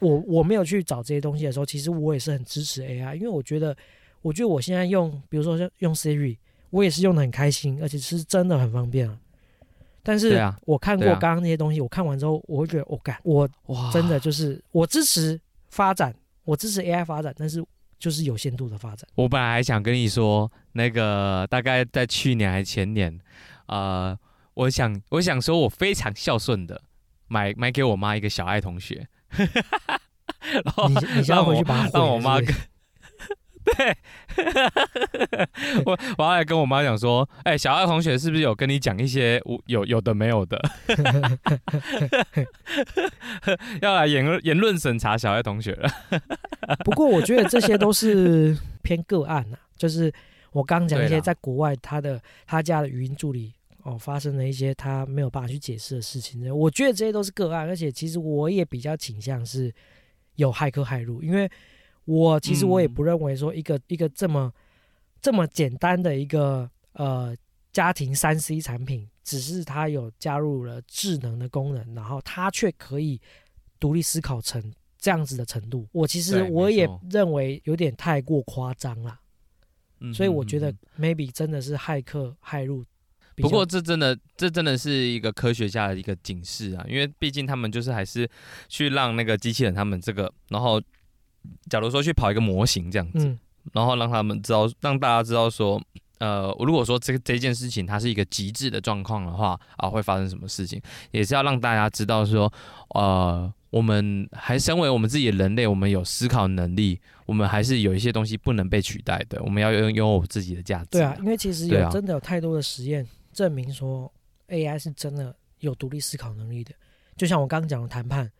Speaker 1: 我我没有去找这些东西的时候，其实我也是很支持 AI，因为我觉得我觉得我现在用比如说像用 Siri，我也是用的很开心，而且是真的很方便啊。但是我看过刚刚那些东西，我看完之后，我会觉得，我、干，我
Speaker 2: 哇
Speaker 1: 真的就是我支持发展，我支持 AI 发展，但是就是有限度的发展。
Speaker 2: 我本来还想跟你说，那个大概在去年还前年，呃，我想我想说我非常孝顺的买买给我妈一个小爱同学，<laughs> 然后
Speaker 1: 你你现在回去
Speaker 2: 让我妈
Speaker 1: 跟 <laughs>
Speaker 2: 对，<laughs> 我我要来跟我妈讲说，哎、小爱同学是不是有跟你讲一些无有有的没有的，要来言论言论审查小爱同学。了。
Speaker 1: 不过我觉得这些都是偏个案啊、就是我刚讲一些在国外他的他家的语音助理哦发生了一些他没有办法去解释的事情，我觉得这些都是个案，而且其实我也比较倾向是有骇客骇入，因为我其实我也
Speaker 2: 嗯。
Speaker 1: 不认为说一个、一个这么这么简单的一个呃家庭三 C 产品，只是它有加入了智能的功能，然后它却可以独立思考成这样子的程度，我其实我也认为有点太过夸张啦，
Speaker 2: 嗯
Speaker 1: 所以我觉得 maybe 真的是骇客骇入。
Speaker 2: 不过这真的，这真的是一个科学家的一个警示啊，因为毕竟他们就是还是去让那个机器人他们这个，然后假如说去跑一个模型这样子，
Speaker 1: 嗯，
Speaker 2: 然后让他们知道，让大家知道说，呃，如果说这个这件事情它是一个极致的状况的话啊，会发生什么事情，也是要让大家知道说，呃，我们还身为我们自己的人类，我们有思考能力，我们还是有一些东西不能被取代的，我们要拥拥有自己的价值。
Speaker 1: 对啊，因为其实有真的有太多的实验证明说 AI 是真的有独立思考能力的，就像我刚刚讲的谈判，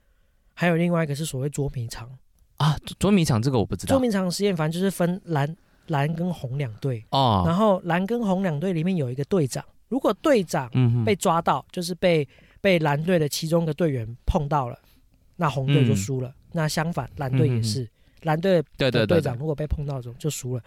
Speaker 1: 还有另外一个是所谓捉迷藏。
Speaker 2: 啊，捉迷藏这个我不知道
Speaker 1: 捉迷藏实验反正就是分蓝蓝跟红两队，
Speaker 2: 哦，
Speaker 1: 然后蓝跟红两队里面有一个队长，如果队长被抓到，就是被被蓝队的其中一个队员碰到了，那红队就
Speaker 2: 嗯
Speaker 1: 输了。那相反，蓝队也是，蓝队的队长如果被碰到就就输了。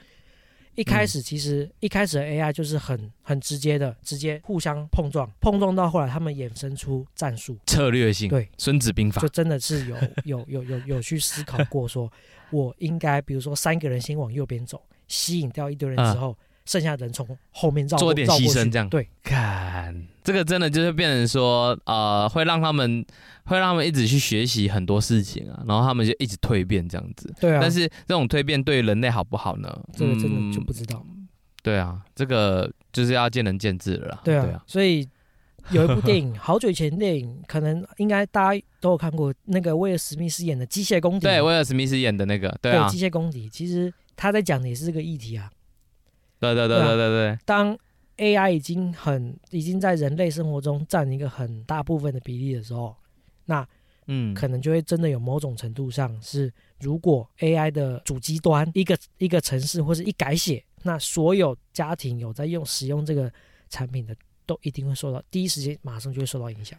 Speaker 1: 一开始其实一开始的 AI 就是很很直接的，直接互相碰撞，碰撞到后来他们衍生出战术，
Speaker 2: 策略性，
Speaker 1: 对，
Speaker 2: 孙子兵法
Speaker 1: 就，真的是有有有有有去思考过，说我应该比如说三个人先往右边走，吸引掉一堆人之后，剩下的人从后面绕过
Speaker 2: 做点
Speaker 1: 绕过去
Speaker 2: 牺牲这样
Speaker 1: 对，
Speaker 2: 看这个真的就是变成说，呃，会让他们会让他们一直去学习很多事情啊，然后他们就一直蜕变这样子。
Speaker 1: 对啊。
Speaker 2: 但是这种蜕变对人类好不好呢？
Speaker 1: 这个真的就
Speaker 2: 嗯
Speaker 1: 不知道。
Speaker 2: 对啊，这个就是要见仁见智了啦。
Speaker 1: 对啊，
Speaker 2: 对啊，
Speaker 1: 所以有一部电影，好久以前电影，可能应该大家都有看过，那个威尔史密斯演的《机械公敌》。
Speaker 2: 对，威尔史密斯演的那个，对啊，
Speaker 1: 机械公敌》其实他在讲的也是这个议题啊。
Speaker 2: 对对对
Speaker 1: 对
Speaker 2: 对对，
Speaker 1: 当 AI 已经很已经在人类生活中占一个很大部分的比例的时候，那
Speaker 2: 嗯，
Speaker 1: 可能就会真的有某种程度上是，如果 AI 的主机端一个一个城市或是一改写，那所有家庭有在用使用这个产品的，都一定会受到第一时间马上就会受到影响。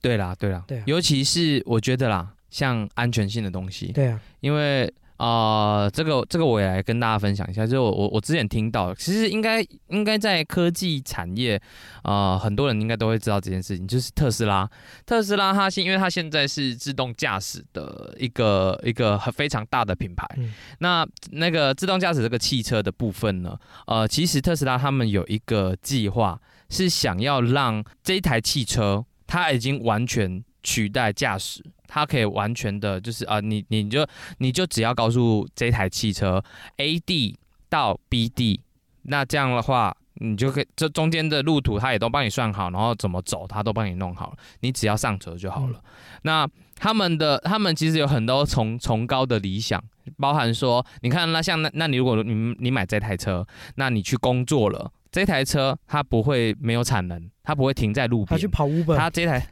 Speaker 2: 对啦对啦，
Speaker 1: 对啊。
Speaker 2: 尤其是我觉得啦，像安全性的东西，
Speaker 1: 对啊，
Speaker 2: 因为啊、呃这个这个我也来跟大家分享一下，就是我我我之前听到，其实应该应该在科技产业啊、呃很多人应该都会知道这件事情，就是特斯拉。特斯拉它现因为它现在是自动驾驶的一个一个很非常大的品牌，
Speaker 1: 嗯
Speaker 2: 那那个自动驾驶这个汽车的部分呢，呃，其实特斯拉他们有一个计划，是想要让这一台汽车它已经完全取代驾驶，它可以完全的，就是啊、你你就你就只要告诉这台汽车 A 地到 B 地，那这样的话。你就可以，这中间的路途它也都帮你算好，然后怎么走它都帮你弄好了，你只要上车就好了。那他们的他们其实有很多崇崇高的理想，包含说，你看那像那那你如果你你买这台车，那你去工作了，这台车它不会没有产能，它不会停在路边
Speaker 1: 它去，跑 Uber，
Speaker 2: 它这台，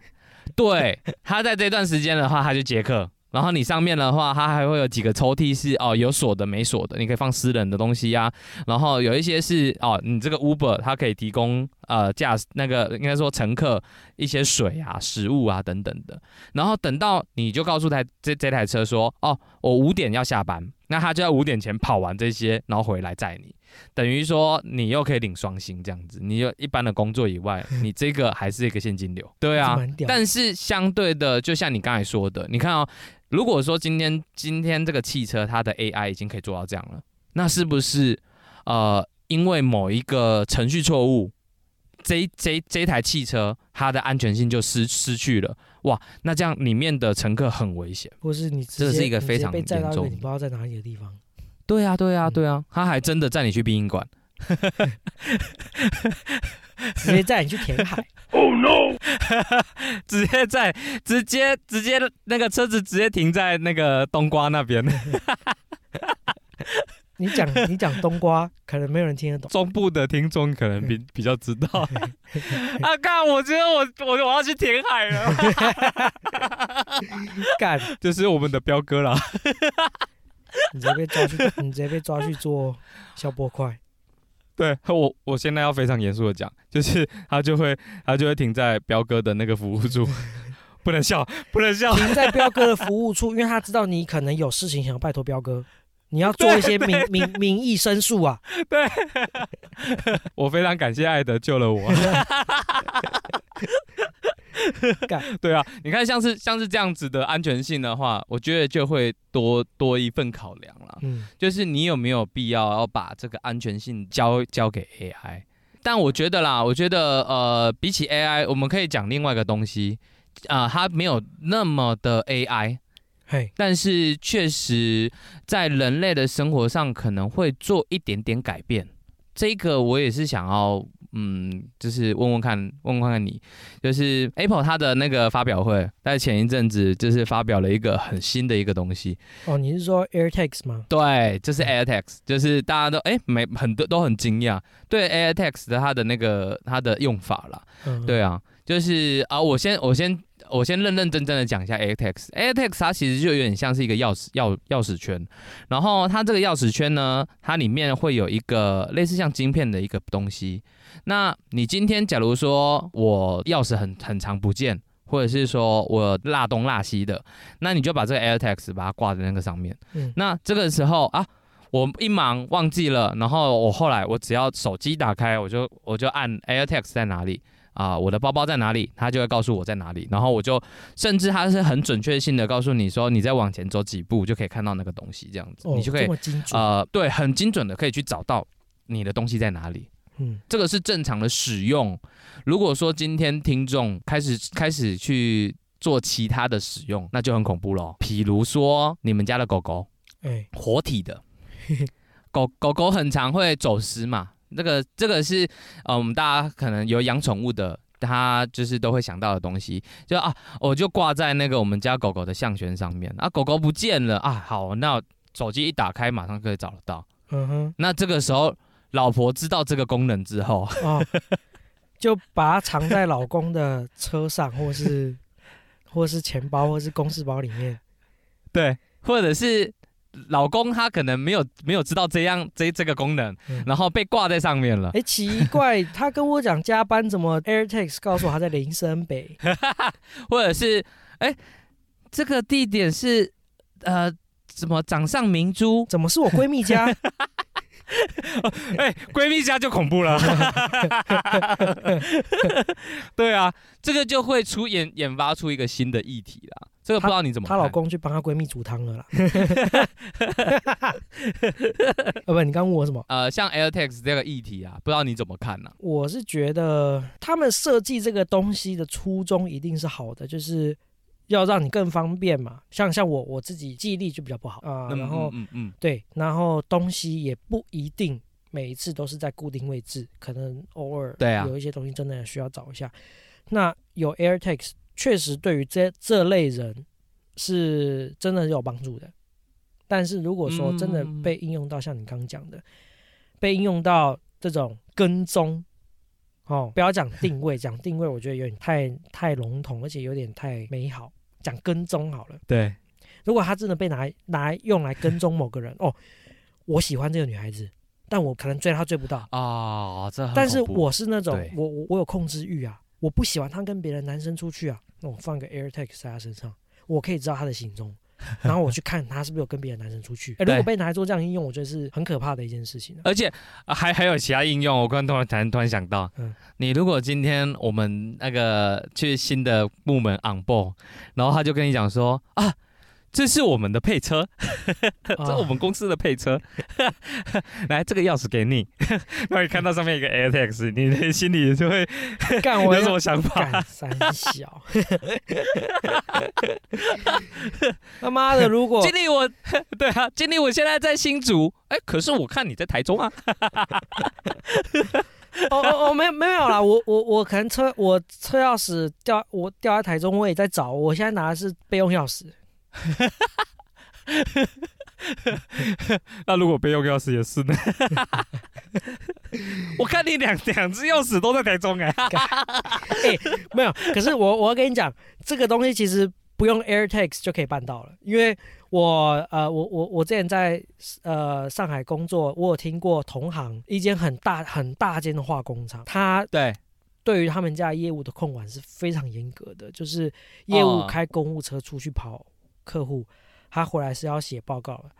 Speaker 2: 对，他在这段时间的话，他就接客。然后你上面的话，它还会有几个抽屉是哦有锁的没锁的，你可以放私人的东西呀、然后有一些是哦，你这个 Uber 它可以提供呃驾那个应该说乘客一些水啊、食物啊等等的。然后等到你就告诉台这这台车说哦，我五点要下班，那他就要五点前跑完这些，然后回来载你。等于说你又可以领双薪这样子，你有一般的工作以外，<laughs> 你这个还是一个现金流，对啊但是相对的，就像你刚才说的，你看哦，如果说今天今天这个汽车它的 AI 已经可以做到这样了，那是不是呃因为某一个程序错误，这这这台汽车它的安全性就失失去了。哇，那这样里面的乘客很危险。
Speaker 1: 或是你
Speaker 2: 这是一个非常严重
Speaker 1: 你不知道在哪里的地方。
Speaker 2: 对啊，对啊，
Speaker 1: 嗯
Speaker 2: 对啊，他还真的载你去殡仪馆。<laughs>
Speaker 1: 直接载你去填海哦 <laughs> no，
Speaker 2: 直接在直接直接那个车子直接停在那个冬瓜那边，<laughs>
Speaker 1: 你讲你讲冬瓜，可能没有人听得懂。
Speaker 2: 中部的听众可能比比较知道。啊，干！我觉得我我我要去填海了，
Speaker 1: 干，
Speaker 2: 就是我们的彪哥啦。
Speaker 1: 你直接被抓去，你直接被抓去做消波块。<laughs>
Speaker 2: 对我，我现在要非常严肃的讲，就是他就会他就会停在彪哥的那个服务处，<laughs> 不能笑，不能笑。
Speaker 1: 停在彪哥的 <laughs> 服务处，因为他知道你可能有事情想要拜托彪哥，你要做一些民民民意申诉啊。
Speaker 2: 对我非常感谢艾德救了我。<laughs>
Speaker 1: 干
Speaker 2: 对啊，你看像是像是这样子的安全性的话，我觉得就会多多一份考量了。
Speaker 1: 嗯，
Speaker 2: 就是你有没有必要要把这个安全性交交给 AI？但我觉得啦，我觉得呃，比起 AI，我们可以讲另外一个东西啊、它没有那么的 AI，
Speaker 1: 嘿，
Speaker 2: 但是确实在人类的生活上可能会做一点点改变。这个我也是想要，嗯，就是问问看，问问看你，就是 Apple 它的那个发表会，在前一阵子就是发表了一个很新的一个东西，
Speaker 1: 哦，你是说 AirTags 吗？
Speaker 2: 对，就是 AirTags，就是大家都哎没很多都很惊讶，对 AirTags 的它的那个它的用法啦，
Speaker 1: 嗯，
Speaker 2: 对啊，就是啊，我先我先我先认认真真的讲一下 AirTags。AirTags 它其实就有点像是一个钥匙钥钥匙圈，然后它这个钥匙圈呢，它里面会有一个类似像晶片的一个东西。那你今天假如说我钥匙很很长不见，或者是说我落东落西的，那你就把这个 AirTags 把它挂在那个上面。
Speaker 1: 嗯
Speaker 2: 那这个时候啊。我一忙忘记了，然后我后来我只要手机打开，我就我就按 AirTags 在哪里，啊、我的包包在哪里，他就会告诉我在哪里，然后我就甚至他是很准确性的告诉你说，你再往前走几步就可以看到那个东西，这样子，
Speaker 1: 哦，
Speaker 2: 你就可以。呃，对，很精准的可以去找到你的东西在哪里。
Speaker 1: 嗯，
Speaker 2: 这个是正常的使用。如果说今天听众开始开始去做其他的使用，那就很恐怖咯。譬如说你们家的狗狗，
Speaker 1: 哎，
Speaker 2: 活体的狗狗狗很常会走失嘛，这个这个是呃我们大家可能有养宠物的，他就是都会想到的东西，就啊我就挂在那个我们家狗狗的项圈上面啊，狗狗不见了啊，好，那手机一打开马上可以找得到。
Speaker 1: 嗯哼，
Speaker 2: 那这个时候老婆知道这个功能之后，
Speaker 1: 哦，就把它藏在老公的车上，或是或是钱包，或是公事包里面。
Speaker 2: 对，或者是老公他可能没有没有知道这样这这个功能，
Speaker 1: 嗯
Speaker 2: 然后被挂在上面了。
Speaker 1: 哎，奇怪，他跟我讲加班，怎么 AirTags 告诉我他在林森北？<laughs>
Speaker 2: 或者是哎、这个地点是呃什么掌上明珠？
Speaker 1: 怎么是我闺蜜家？<laughs>
Speaker 2: 哎、闺蜜家就恐怖了。<laughs> 对啊，这个就会出演研发出一个新的议题啦。这个不知道你怎么？
Speaker 1: 她老公去帮她闺蜜煮汤了啦。<laughs> 呃，不，你刚问我什么？
Speaker 2: 呃，像 AirTags 这个议题啊，不知道你怎么看呢、
Speaker 1: 我是觉得他们设计这个东西的初衷一定是好的，就是要让你更方便嘛。像像我我自己记忆力就比较不好啊、
Speaker 2: 嗯
Speaker 1: 然后
Speaker 2: 嗯嗯
Speaker 1: 对，然后东西也不一定每一次都是在固定位置，可能偶尔
Speaker 2: 对啊
Speaker 1: 有一些东西真的需要找一下。那有 AirTags 确实对于这这类人是真的有帮助的，但是如果说真的
Speaker 2: 嗯
Speaker 1: 被应用到像你刚刚讲的，被应用到这种跟踪。哦，不要讲定位，讲定位我觉得有点太太笼统，而且有点太美好。讲跟踪好了，
Speaker 2: 对，
Speaker 1: 如果他真的被拿来拿来用来跟踪某个人，哦，我喜欢这个女孩子，但我可能追她追不到，
Speaker 2: 啊，这
Speaker 1: 但是我是那种我我我有控制欲啊，我不喜欢她跟别的男生出去啊，那我放个 AirTag 在她身上，我可以知道她的行踪，然后我去看她是不是有跟别的男生出去。哎如果被拿来做这样应用，我觉得是很可怕的一件事情啊。
Speaker 2: 而且、啊还还有其他应用，我刚突然突然突然想到，
Speaker 1: 嗯
Speaker 2: 你如果今天我们那个去新的部门 on board，然后他就跟你讲说啊，这是我们的配车，<laughs> 这
Speaker 1: 啊
Speaker 2: 是我们公司的配车。<laughs> 来，这个钥匙给你。<laughs> 那你看到上面一个 AirTags，你的心里就会
Speaker 1: 干我
Speaker 2: 有什么想法？
Speaker 1: 干三小，他妈的！如果
Speaker 2: 经理我，对啊，经理我现在在新竹，哎，可是我看你在台中啊。
Speaker 1: 哦哦哦，没有没有啦，我我我可能车我车钥匙掉我掉在台中，我也在找，我现在拿的是备用钥匙。<laughs>
Speaker 2: 那如果备用钥匙也是呢？<laughs> 我看你两两只钥匙都在台中哎、<laughs>
Speaker 1: 没有，可是我我要跟你讲，这个东西其实不用 AirTags 就可以办到了，因为我呃我我我之前在呃上海工作，我有听过同行一间很大很大间的化工厂，他
Speaker 2: 对，
Speaker 1: 对于他们家业务的控管是非常严格的，就是业务
Speaker 2: 哦。
Speaker 1: 开公务车出去跑客户，他回来是要写报告的。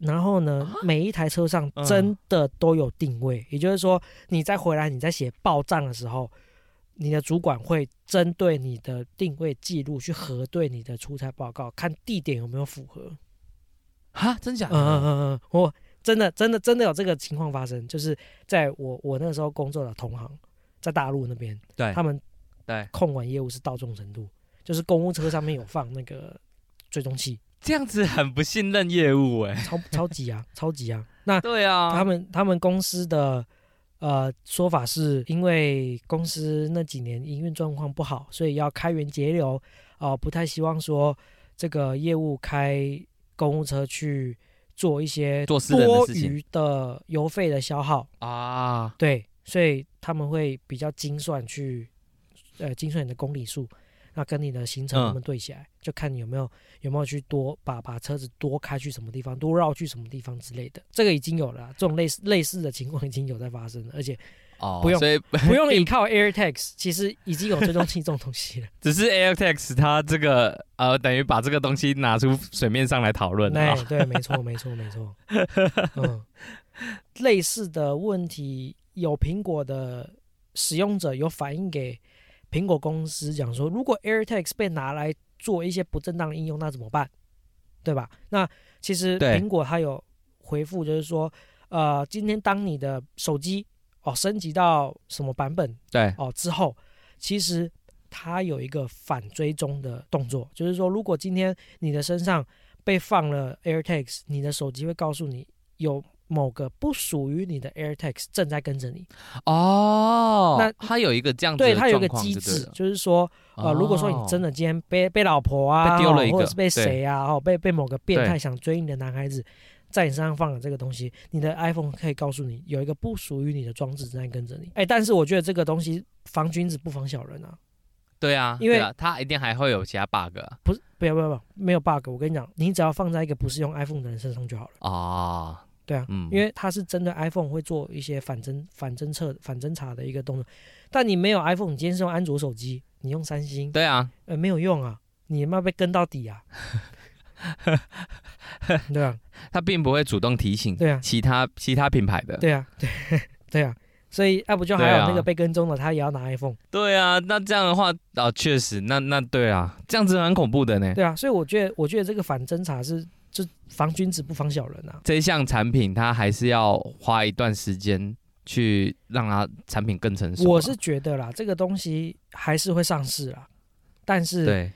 Speaker 1: 然后呢，每一台车上
Speaker 2: 嗯
Speaker 1: 真的都有定位，也就是说，你再回来你在写报账的时候，你的主管会针对你的定位记录去核对你的出差报告，看地点有没有符合。
Speaker 2: 哈，真假
Speaker 1: 嗯嗯？嗯嗯，我真的真的真的有这个情况发生，就是在我我那时候工作的同行，在大陆那边，
Speaker 2: 对
Speaker 1: 他们
Speaker 2: 对，
Speaker 1: 控管业务是到这种程度，就是公务车上面有放那个追踪器，
Speaker 2: 这样子很不信任业务哎、
Speaker 1: 超超级啊，<laughs> 超级啊。那
Speaker 2: 对啊，
Speaker 1: 他们他们公司的呃说法是，因为公司那几年营运状况不好，所以要开源节流，哦、不太希望说这个业务开公务车去做一些多余的油费的消耗，
Speaker 2: 啊，
Speaker 1: 对，所以他们会比较精算去，呃，精算你的公里数，那跟你的行程
Speaker 2: 嗯
Speaker 1: 能不能对起来，就看你有没有有没有去多把把车子多开去什么地方，多绕去什么地方之类的。这个已经有了啊，这种类似类似的情况已经有在发生了，而且
Speaker 2: 哦，
Speaker 1: 不用
Speaker 2: 所以
Speaker 1: 不用 <laughs> 依靠 AirTags，其实已经有追踪器这种东西了。<laughs>
Speaker 2: 只是 AirTags 它这个呃，等于把这个东西拿出水面上来讨论了
Speaker 1: 哎
Speaker 2: 啊。，
Speaker 1: 对，没错，没错，没错。<laughs> 嗯，类似的问题有苹果的使用者有反映给苹果公司，讲说，如果 AirTags 被拿来做一些不正当的应用，那怎么办？对吧？那其实苹果它有回复，就是说，呃，今天当你的手机哦升级到什么版本
Speaker 2: 对，
Speaker 1: 哦之后，其实它有一个反追踪的动作，就是说，如果今天你的身上被放了 AirTags，你的手机会告诉你有某个不属于你的 AirTags 正在跟着你。
Speaker 2: 哦，
Speaker 1: 那
Speaker 2: 它有一个这样子的
Speaker 1: 对，它有一个机制就是说，呃，如果说你真
Speaker 2: 的
Speaker 1: 的今天被被老婆啊，
Speaker 2: 被丢了一个
Speaker 1: 或者是被谁啊，哦，被被某个变态想追你的男孩子。在你身上放了这个东西，你的 iPhone 可以告诉你有一个不属于你的装置正在跟着你。哎，但是我觉得这个东西防君子不防小人啊。
Speaker 2: 对啊，
Speaker 1: 因为
Speaker 2: 它一定还会有其他 bug 啊
Speaker 1: 不是，不要不要不要，没有 bug。我跟你讲，你只要放在一个不是用 iPhone 的人身上就好了。
Speaker 2: 啊，
Speaker 1: 对啊，
Speaker 2: 嗯
Speaker 1: 因为它是针对 iPhone 会做一些反侦、反侦测、反侦查的一个动作。但你没有 iPhone，你今天是用安卓手机，你用三星，
Speaker 2: 对啊，
Speaker 1: 呃，没有用啊，你他妈被跟到底啊！<laughs> 对啊，
Speaker 2: 它并不会主动提醒
Speaker 1: 对啊
Speaker 2: 其他其他品牌的，
Speaker 1: 对啊，<laughs> 对对啊，所以要不就还有那个被跟踪的，他也要拿 iPhone。
Speaker 2: 对啊，那这样的话，啊，确实，那那对啊，这样子蛮恐怖的呢。
Speaker 1: 对啊，所以我觉得，我觉得这个反侦查是就防君子不防小人啊。
Speaker 2: 这一项产品它还是要花一段时间去让它产品更成熟啊。
Speaker 1: 我是觉得啦，这个东西还是会上市啦，但是
Speaker 2: 对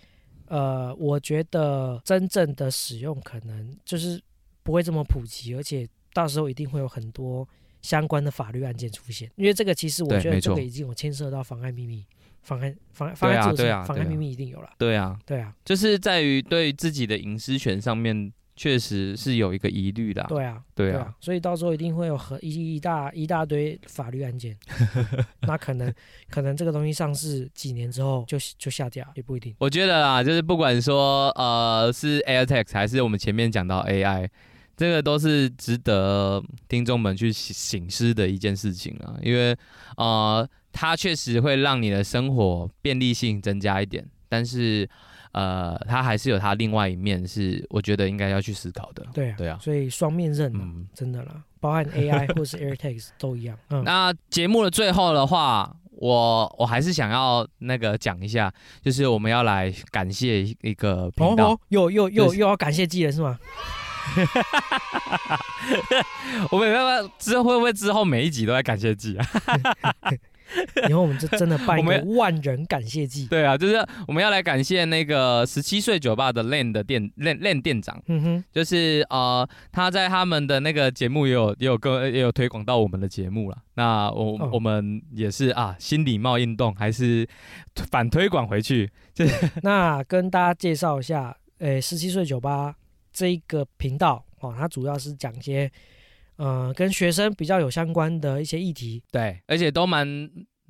Speaker 1: 呃，我觉得真正的使用可能就是不会这么普及，而且到时候一定会有很多相关的法律案件出现。因为这个其实我觉得这个已经有牵涉到妨碍秘密、妨碍妨碍妨
Speaker 2: 碍啊对啊
Speaker 1: 妨碍秘密一定有了。
Speaker 2: 对啊，
Speaker 1: 对啊，
Speaker 2: 就是在于对自己的隐私权上面，确实是有一个疑虑的啊。
Speaker 1: 对啊，
Speaker 2: 对啊，
Speaker 1: 所以到时候一定会有很一一大一大堆法律案件。<laughs> 那可能可能这个东西上市几年之后就就下架，也不一定。
Speaker 2: 我觉得啊，就是不管说呃是 AirTags 还是我们前面讲到 AI，这个都是值得听众们去醒醒思的一件事情啊，因为呃它确实会让你的生活便利性增加一点，但是呃它还是有它另外一面是我觉得应该要去思考的。
Speaker 1: 对啊，
Speaker 2: 对啊
Speaker 1: 所以双面刃嘛，
Speaker 2: 嗯，
Speaker 1: 真的啦，包含 <laughs> AI 或是 AirTags 都一样。嗯，
Speaker 2: 那节目的最后的话，我我还是想要那个讲一下，就是我们要来感谢一个频道，
Speaker 1: 又又又又要感谢季了是吗？<laughs>
Speaker 2: 我们要不要之后会不会之后每一集都在感谢季啊？<laughs> <laughs>
Speaker 1: 以后我们就真的办一个万人感谢祭。
Speaker 2: 对啊，就是我们要来感谢那个十七岁酒吧的 Len 的店 Len Len 店长。嗯哼，就是呃，他在他们的那个节目也有也有跟也有推广到我们的节目了。那我我们也是啊，新礼貌运动还是反推广回去。
Speaker 1: 就是 <laughs> 那跟大家介绍一下，诶，十七岁酒吧这一个频道哦，它主要是讲一些。呃，跟学生比较有相关的一些议题，
Speaker 2: 对，而且都蛮，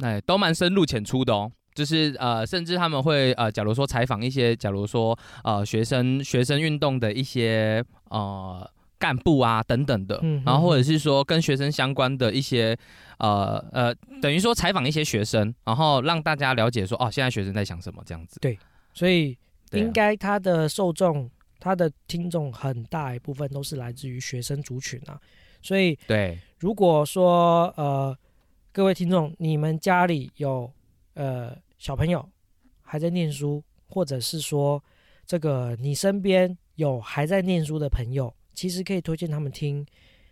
Speaker 2: 哎，都蛮深入浅出的哦。就是呃，甚至他们会呃，假如说采访一些，假如说呃，学生学生运动的一些呃干部啊等等的，然后或者是说跟学生相关的一些呃呃，等于说采访一些学生，然后让大家了解说哦，现在学生在想什么这样子。
Speaker 1: 对，所以应该他的受众，他的听众很大一部分都是来自于学生族群啊。所以，
Speaker 2: 对，
Speaker 1: 如果说呃，各位听众，你们家里有呃小朋友还在念书，或者是说这个你身边有还在念书的朋友，其实可以推荐他们听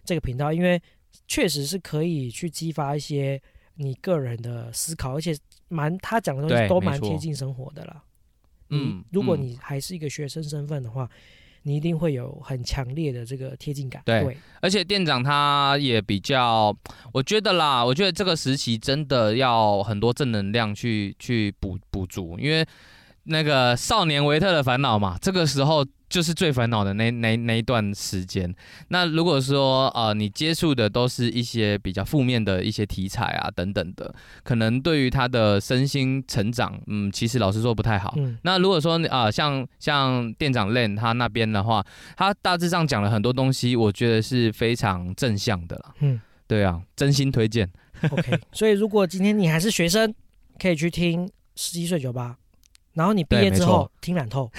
Speaker 1: 这个频道，因为确实是可以去激发一些你个人的思考，而且蛮他讲的东西都蛮贴近生活的啦。嗯，如果你还是一个学生身份的话。你一定会有很强烈的这个贴近感。
Speaker 2: 对，而且店长他也比较，我觉得啦，我觉得这个时期真的要很多正能量去去补补足，因为那个少年维特的烦恼嘛，这个时候。就是最烦恼的那那那一段时间。那如果说呃，你接触的都是一些比较负面的一些题材啊等等的，可能对于他的身心成长，嗯，其实老实说不太好。那如果说啊，像像店长 Len 他那边的话，他大致上讲了很多东西，我觉得是非常正向的了。嗯，对啊，真心推荐。
Speaker 1: OK，所以如果今天你还是学生，可以去听十七岁酒吧。然后你毕业之后挺软透，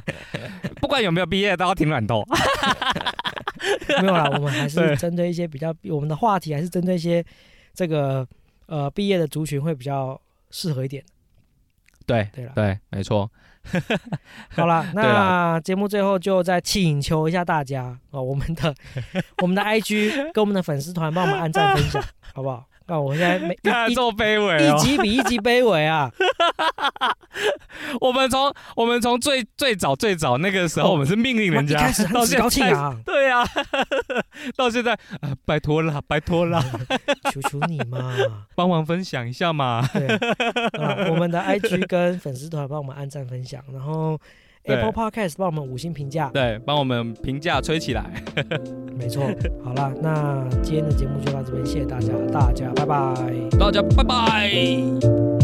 Speaker 1: <laughs>
Speaker 2: 不管有没有毕业都要挺软透。<laughs>
Speaker 1: 没有啦，我们还是 <laughs> 针对一些比较，我们的话题还是针对一些这个呃毕业的族群会比较适合一点。
Speaker 2: 对对了，对，没错。
Speaker 1: 好了，那节目最后就再请求一下大家哦，我们的我们的 IG 跟我们的粉丝团帮我们按赞分享，好不好？那我现在每 <laughs>
Speaker 2: 看这么卑微，
Speaker 1: 一级比一级卑微啊！<laughs>
Speaker 2: 我们从我们从最最早最早那个时候，我们是命令人家，
Speaker 1: 开始 <laughs> 很高兴啊，
Speaker 2: 对呀，到现在啊，拜托了，拜托了，
Speaker 1: 求求你嘛，
Speaker 2: 帮忙分享一下嘛。
Speaker 1: 对，我们的 IG 跟粉丝团帮我们按赞分享，然后。Apple Podcast 帮我们五星评价，
Speaker 2: 对，帮我们评价吹起来。<laughs>
Speaker 1: 没错，好了，那今天的节目就到这边，谢谢大家，大家拜拜，
Speaker 2: 大家拜拜。